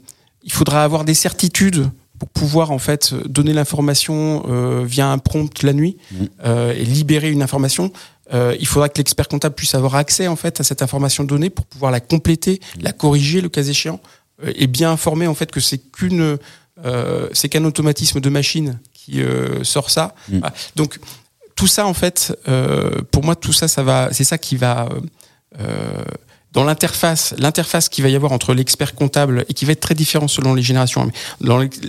il faudra avoir des certitudes pour pouvoir en fait donner l'information euh, via un prompt la nuit euh, et libérer une information. Euh, il faudra que l'expert comptable puisse avoir accès en fait à cette information donnée pour pouvoir la compléter, la corriger le cas échéant euh, et bien informer en fait que c'est qu'une euh, c'est qu'un automatisme de machine qui sort ça. Mm. Donc tout ça en fait, pour moi tout ça ça va, c'est ça qui va dans l'interface, l'interface qu'il va y avoir entre l'expert comptable et qui va être très différent selon les générations,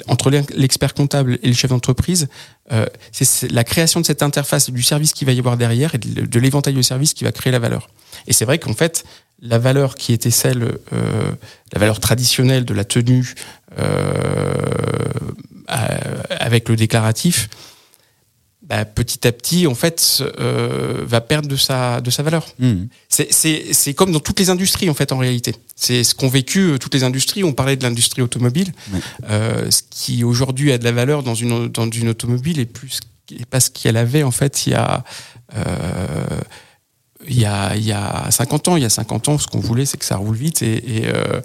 entre l'expert comptable et le chef d'entreprise, euh, c'est- la création de cette interface du service qu'il va y avoir derrière et de, l'éventail de services qui va créer la valeur. Et c'est vrai qu'en fait, la valeur qui était celle, euh, la valeur traditionnelle de la tenue euh, avec le déclaratif, bah, petit à petit, en fait, euh, va perdre de sa, de sa valeur. Mhm. C'est- comme dans toutes les industries, en fait, en réalité. C'est ce qu'ont vécu euh, toutes les industries. On parlait de l'industrie automobile. Euh, ce qui aujourd'hui a de la valeur dans une, dans une automobile est plus est pas ce qu'elle avait, en fait, il y a. euh, il y, a, il y a 50 ans, il y a 50 ans, ce qu'on voulait, c'est que ça roule vite et, et, euh,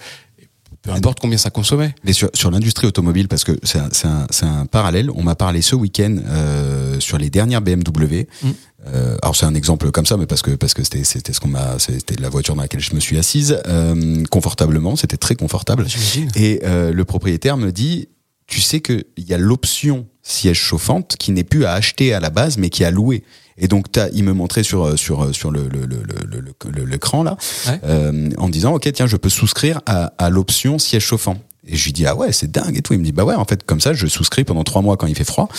peu importe combien ça consommait. Mais sur, sur l'industrie automobile, parce que c'est un, c'est un, c'est un parallèle, on m'a parlé ce week-end euh, sur les dernières BMW. Mm. Euh, alors c'est un exemple comme ça, mais parce que parce que c'était c'était ce qu'on m'a c'était la voiture dans laquelle je me suis assise euh, confortablement, c'était très confortable. Et euh, le propriétaire me dit, tu sais que il y a l'option siège chauffante qui n'est plus à acheter à la base, mais qui à louer. Et donc t'as, il me montrait sur sur sur le le le le- le- le- l'écran là, Ouais. euh, en disant ok tiens je peux souscrire à, à l'option siège chauffant. Et je lui dis ah ouais c'est dingue et tout. Il me dit bah ouais en fait comme ça je souscris pendant trois mois quand il fait froid.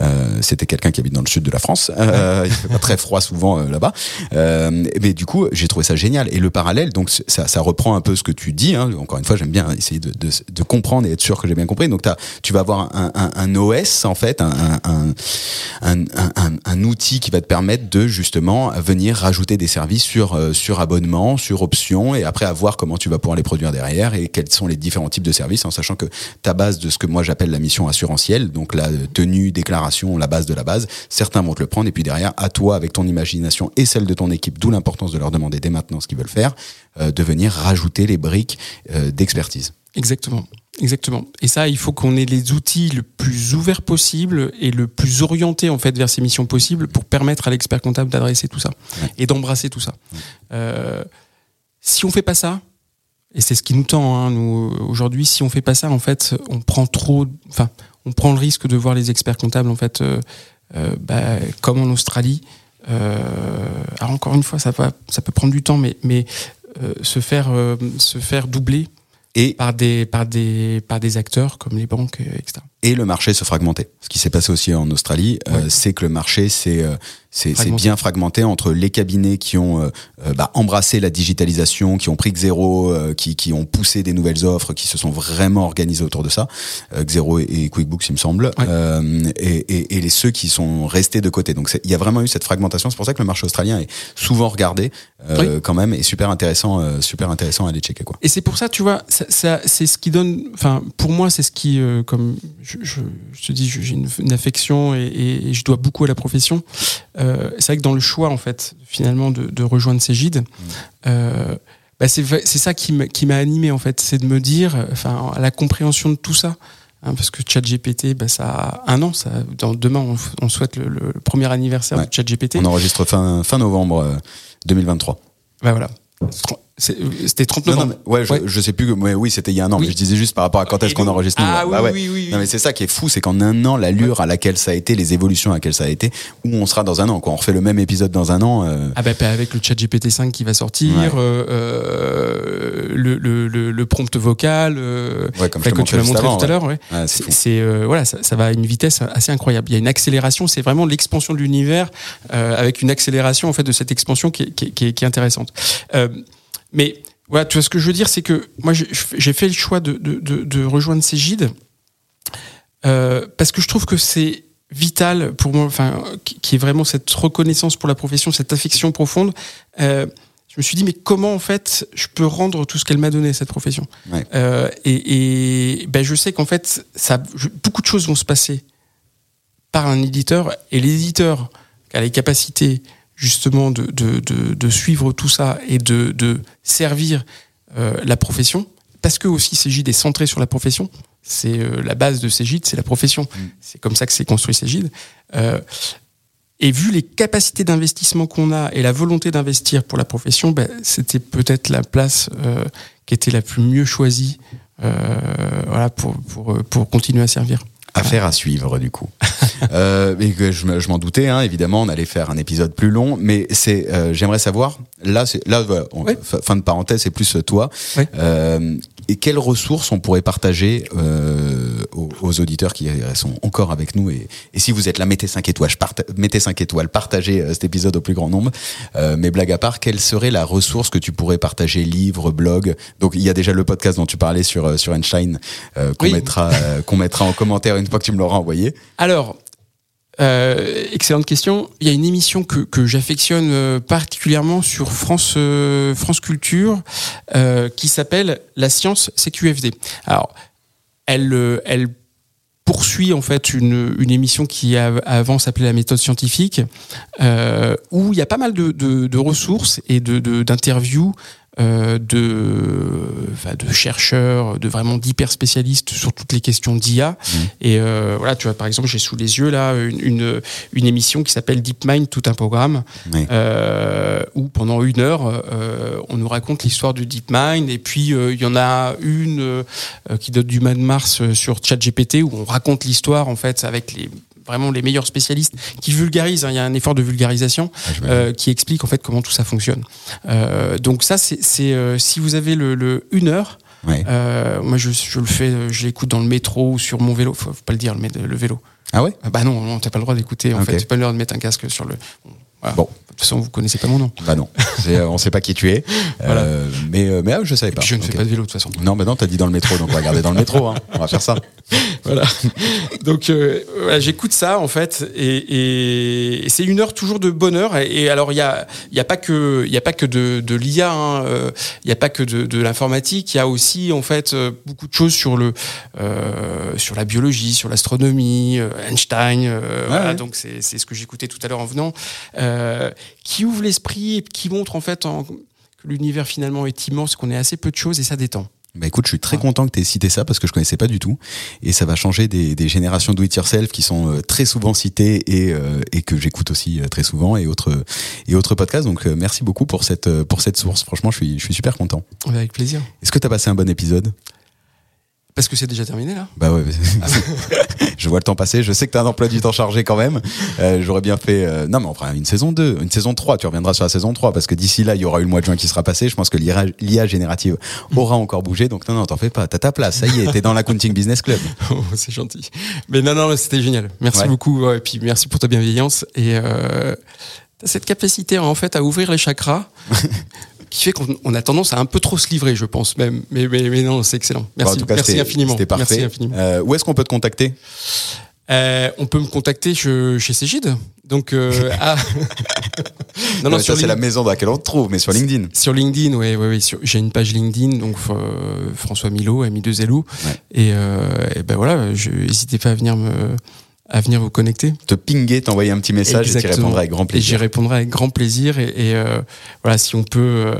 Euh, C'était quelqu'un qui habite dans le sud de la France. Euh, il fait pas très froid souvent euh, là-bas. Euh, mais du coup j'ai trouvé ça génial. Et le parallèle donc ça, ça reprend un peu ce que tu dis. Hein. Encore une fois j'aime bien essayer de, de, de comprendre et être sûr que j'ai bien compris. Donc t'as, tu vas avoir un, un, un OS en fait un, un, outil qui va te permettre de justement venir rajouter des services sur sur abonnement, sur option et après à voir comment tu vas pouvoir les produire derrière et quels sont les différents types de services en sachant que ta base de ce que moi j'appelle la mission assurantielle, donc la tenue, déclaration, la base de la base, certains vont te le prendre et puis derrière à toi avec ton imagination et celle de ton équipe, d'où l'importance de leur demander dès maintenant ce qu'ils veulent faire, euh, de venir rajouter les briques euh, d'expertise. Exactement. Exactement. Et ça, il faut qu'on ait les outils le plus ouverts possible et le plus orientés en fait vers ces missions possibles pour permettre à l'expert comptable d'adresser tout ça Ouais. et d'embrasser tout ça. Euh, si on fait pas ça, et c'est ce qui nous tend, hein, nous aujourd'hui, si on fait pas ça, en fait, on prend trop, enfin, on prend le risque de voir les experts comptables en fait, euh, euh, bah, comme en Australie. Euh, alors encore une fois, ça va, ça peut prendre du temps, mais mais euh, se faire euh, se faire doubler Et par des, par des, par des acteurs comme les banques, etc. et le marché se fragmentait. Ce qui s'est passé aussi en Australie, euh, c'est que le marché s'est euh, bien fragmenté entre les cabinets qui ont euh, euh, bah, embrassé la digitalisation, qui ont pris Xero, euh, qui, qui ont poussé des nouvelles offres, qui se sont vraiment organisés autour de ça, euh, Xero et, QuickBooks il me semble, Ouais. euh, et, et, et les ceux qui sont restés de côté. Donc il y a vraiment eu cette fragmentation. C'est pour ça que le marché australien est souvent regardé euh, quand même et super intéressant, euh, super intéressant à aller checker quoi. Et c'est pour ça, tu vois, ça, ça- c'est ce qui donne. Enfin, pour moi, c'est ce qui, euh, comme je, je, je te dis, j'ai une, une affection et, et- et je dois beaucoup à la profession. Euh, c'est vrai que dans le choix, en fait, finalement, de, de rejoindre Cégide, euh, bah, c'est va- c'est ça qui m'a animé, en fait, c'est de me dire, euh, enfin, à la compréhension de tout ça. hein, parce que ChatGPT, bah, ça a un an. Ça, dans, demain, on, souhaite le, le premier anniversaire Ouais. de ChatGPT. On enregistre fin, fin novembre euh, 2023. Bah, voilà. C'était 30 Non, non, mais- ouais, je, Ouais. je sais plus, mais oui, c'était il y a un an. Oui. Mais je disais juste par rapport à quand est-ce qu'on enregistre. Ah oui, Bah ouais. oui, oui, oui. Non, mais c'est ça qui est fou, c'est qu'en un an, l'allure à laquelle ça a été, les évolutions à laquelle ça a été, où on sera dans un an. Quoi. On refait le même épisode dans un an. euh, Ah bah, bah, avec le chat GPT-5 qui va sortir, euh, euh, le, le, le, le prompt vocal, euh, ouais, comme je te que tu juste montré avant, tout à l'heure. C'est voilà, ça, ça va à une vitesse assez incroyable. Il y a une accélération, c'est vraiment l'expansion de l'univers avec une accélération en fait de cette expansion qui est, qui est, qui est, qui est intéressante. Mais voilà, tu vois ce que je veux dire, c'est que moi j'ai fait le choix de, de, de, de rejoindre Cégide euh, parce que je trouve que c'est vital pour moi, enfin, qui est vraiment cette reconnaissance pour la profession, cette affection profonde. Euh, je me suis dit, mais comment en fait je peux rendre tout ce qu'elle m'a donné cette profession Ouais. Euh, Et, et ben, je sais qu'en fait, ça, je- beaucoup de choses vont se passer par un éditeur et l'éditeur a les capacités justement de, de, de, de suivre tout ça et de, de servir euh, la profession, parce que aussi Cégide est centré sur la profession, c'est euh, la base de Cégide, c'est la profession. C'est comme ça que c'est construit Cégide. Euh, et vu les capacités d'investissement qu'on a et la volonté d'investir pour la profession, ben, c'était peut-être la place euh, qui était la plus mieux choisie euh, voilà, pour, pour, pour continuer à servir. Affaire à suivre du coup. euh, et que je, me- je m'en doutais, hein, évidemment, on allait faire un épisode plus long, mais c'est, euh, j'aimerais savoir, là, c'est, là, on- fin de parenthèse, c'est plus toi. Ouais. Euh, et quelles ressources on pourrait partager euh, aux, aux auditeurs qui sont encore avec nous? Et, et si vous êtes là, mettez 5 étoiles, parta- mettez 5 étoiles, partagez euh, cet épisode au plus grand nombre. Euh, mais blague à part, quelle serait la ressource que tu pourrais partager, livre, blog? Donc il y a déjà le podcast dont tu parlais sur euh, sur Einstein euh, qu'on Oui. mettra euh, qu'on mettra en commentaire une fois que tu me l'auras envoyé. Alors, euh, excellente question. Il y a une émission que, que j'affectionne euh, particulièrement sur France, euh, France Culture qui s'appelle La science CQFD. Alors, elle, elle poursuit en fait une, une émission qui avant s'appelait la méthode scientifique, où il y a pas mal de, de, de ressources et d'interviews de, enfin, de chercheurs, de vraiment d'hyper spécialistes sur toutes les questions d'IA. Et euh, voilà, tu vois, par exemple, j'ai sous les yeux là une, une, une émission qui s'appelle DeepMind, tout un programme, Oui. euh, où pendant une heure, euh, on nous raconte l'histoire du DeepMind. Et puis, euh, il y en a une euh, qui date du mois de mars euh, sur ChatGPT, où on raconte l'histoire, en fait, avec les vraiment les meilleurs spécialistes qui vulgarisent. hein, Il y a un effort de vulgarisation Ah, euh, qui explique en fait comment tout ça fonctionne. Euh, donc ça, c'est euh, si vous avez le, le une heure. Ouais. Moi, je, je le fais, je l'écoute dans le métro ou sur mon vélo. Faut, faut pas le dire, le, vélo. Ah ouais? Ah bah non, non, t'as pas le droit d'écouter. En Ok. fait, t'as pas le droit de mettre un casque sur le. Voilà. Bon. De toute façon, vous connaissez pas mon nom. Bah non, euh, on sait pas qui tu es. Voilà. Euh, mais euh, mais ah, je savais pas. je ne fais pas de vélo de toute façon. Non, mais non, t'as dit dans le métro, donc on va regarder dans le métro. Hein. On va faire ça. Voilà. Donc euh, voilà, j'écoute ça en fait, et, et- et c'est une heure toujours de bonheur. Et, et alors il y a, il y a pas que, il y a pas que de, de l'IA, hein, il y a pas que de, de l'informatique. Il y a aussi en fait beaucoup de choses sur le, euh, sur la biologie, sur l'astronomie, Einstein. voilà, ouais. donc c'est c'est ce que j'écoutais tout à l'heure en venant, euh, qui ouvre l'esprit et qui montre en fait en- que l'univers finalement est immense, qu'on est assez peu de choses et ça détend. Bah écoute, je suis très content que tu aies cité ça parce que je connaissais pas du tout. Et ça va changer des, des générations do it yourself qui sont euh, très souvent citées et, euh, et que j'écoute aussi euh, très souvent et autres, et autres podcasts. Donc merci beaucoup pour cette, pour cette source. Franchement, je suis, je suis super content. Avec plaisir. Est-ce que tu as passé un bon épisode? Parce que c'est déjà terminé là Bah ouais, je vois le temps passer, je sais que tu as un emploi du temps chargé quand même. Euh, J'aurais bien fait... Euh, non mais on fera une saison 2, une saison 3, tu reviendras sur la saison 3 parce que d'ici là, il y aura eu le mois de juin qui sera passé. Je pense que l'IA générative aura encore bougé, donc non, non, t'en fais pas, t'as ta place, ça y est, t'es dans l'accounting business club. Oh, c'est gentil. Mais non, non, c'était génial. Merci beaucoup, et puis merci pour ta bienveillance. Et euh, cette capacité en fait à ouvrir les chakras qui fait qu'on a tendance à un peu trop se livrer, je pense même. Mais, mais, mais non, c'est excellent. Merci, merci infiniment. C'était parfait. Euh, où est-ce qu'on peut te contacter? Euh, on peut me contacter chez, chez Cégide. Donc, euh, ah. non, non, ça c'est la maison dans laquelle on te trouve, mais sur LinkedIn. Sur LinkedIn, oui, oui, oui. J'ai une page LinkedIn, donc euh, François Milo, ami de Zelou. Et, et, ben voilà, n'hésitez pas à venir me à venir vous connecter. Te pinguer, t'envoyer un petit message et tu répondras avec grand plaisir. Et j'y répondrai avec grand plaisir. Et, et euh, voilà, si on peut, euh,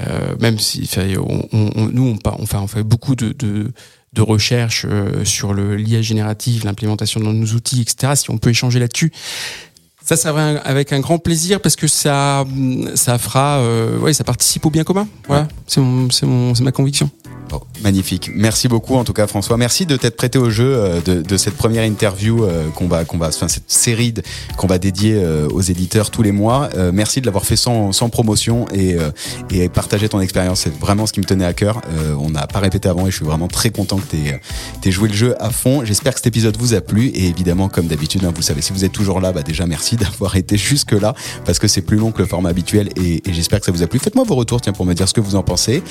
euh même si on, on, nous, on, fait beaucoup de, de, de recherches euh, sur le l'IA générative, l'implémentation dans nos outils, etc. Si on peut échanger là-dessus, ça, ça va avec un grand plaisir parce que ça, ça fera, ouais, ça participe au bien commun. Voilà, mon, c'est ma conviction magnifique. Merci beaucoup en tout cas François. Merci de t'être prêté au jeu euh, de, cette première interview euh, qu'on va, qu'on va, enfin, cette série qu'on va dédier euh, aux éditeurs tous les mois. merci de l'avoir fait sans, promotion et, et partager ton expérience. C'est vraiment ce qui me tenait à cœur. on n'a pas répété avant et je suis vraiment très content que tu aies, joué le jeu à fond. J'espère que cet épisode vous a plu et évidemment comme d'habitude, hein, vous savez, si vous êtes toujours là, bah déjà merci d'avoir été jusque là parce que c'est plus long que le format habituel et, j'espère que ça vous a plu. Faites-moi vos retours pour me dire ce que vous en pensez.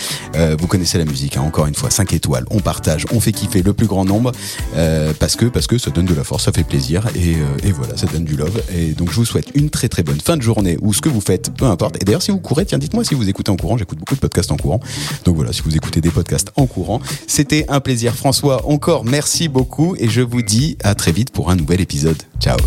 vous connaissez la musique, hein, encore une fois 5 étoiles, on partage, on fait kiffer le plus grand nombre euh, parce que parce que ça donne de la force, ça fait plaisir et, euh, et, voilà, ça donne du love. Et donc je vous souhaite une très très bonne fin de journée ou ce que vous faites, peu importe. Et d'ailleurs si vous courez, tiens, dites-moi si vous écoutez en courant. J'écoute beaucoup de podcasts en courant. Donc voilà, si vous écoutez des podcasts en courant, c'était un plaisir. François, encore merci beaucoup et je vous dis à très vite pour un nouvel épisode. Ciao.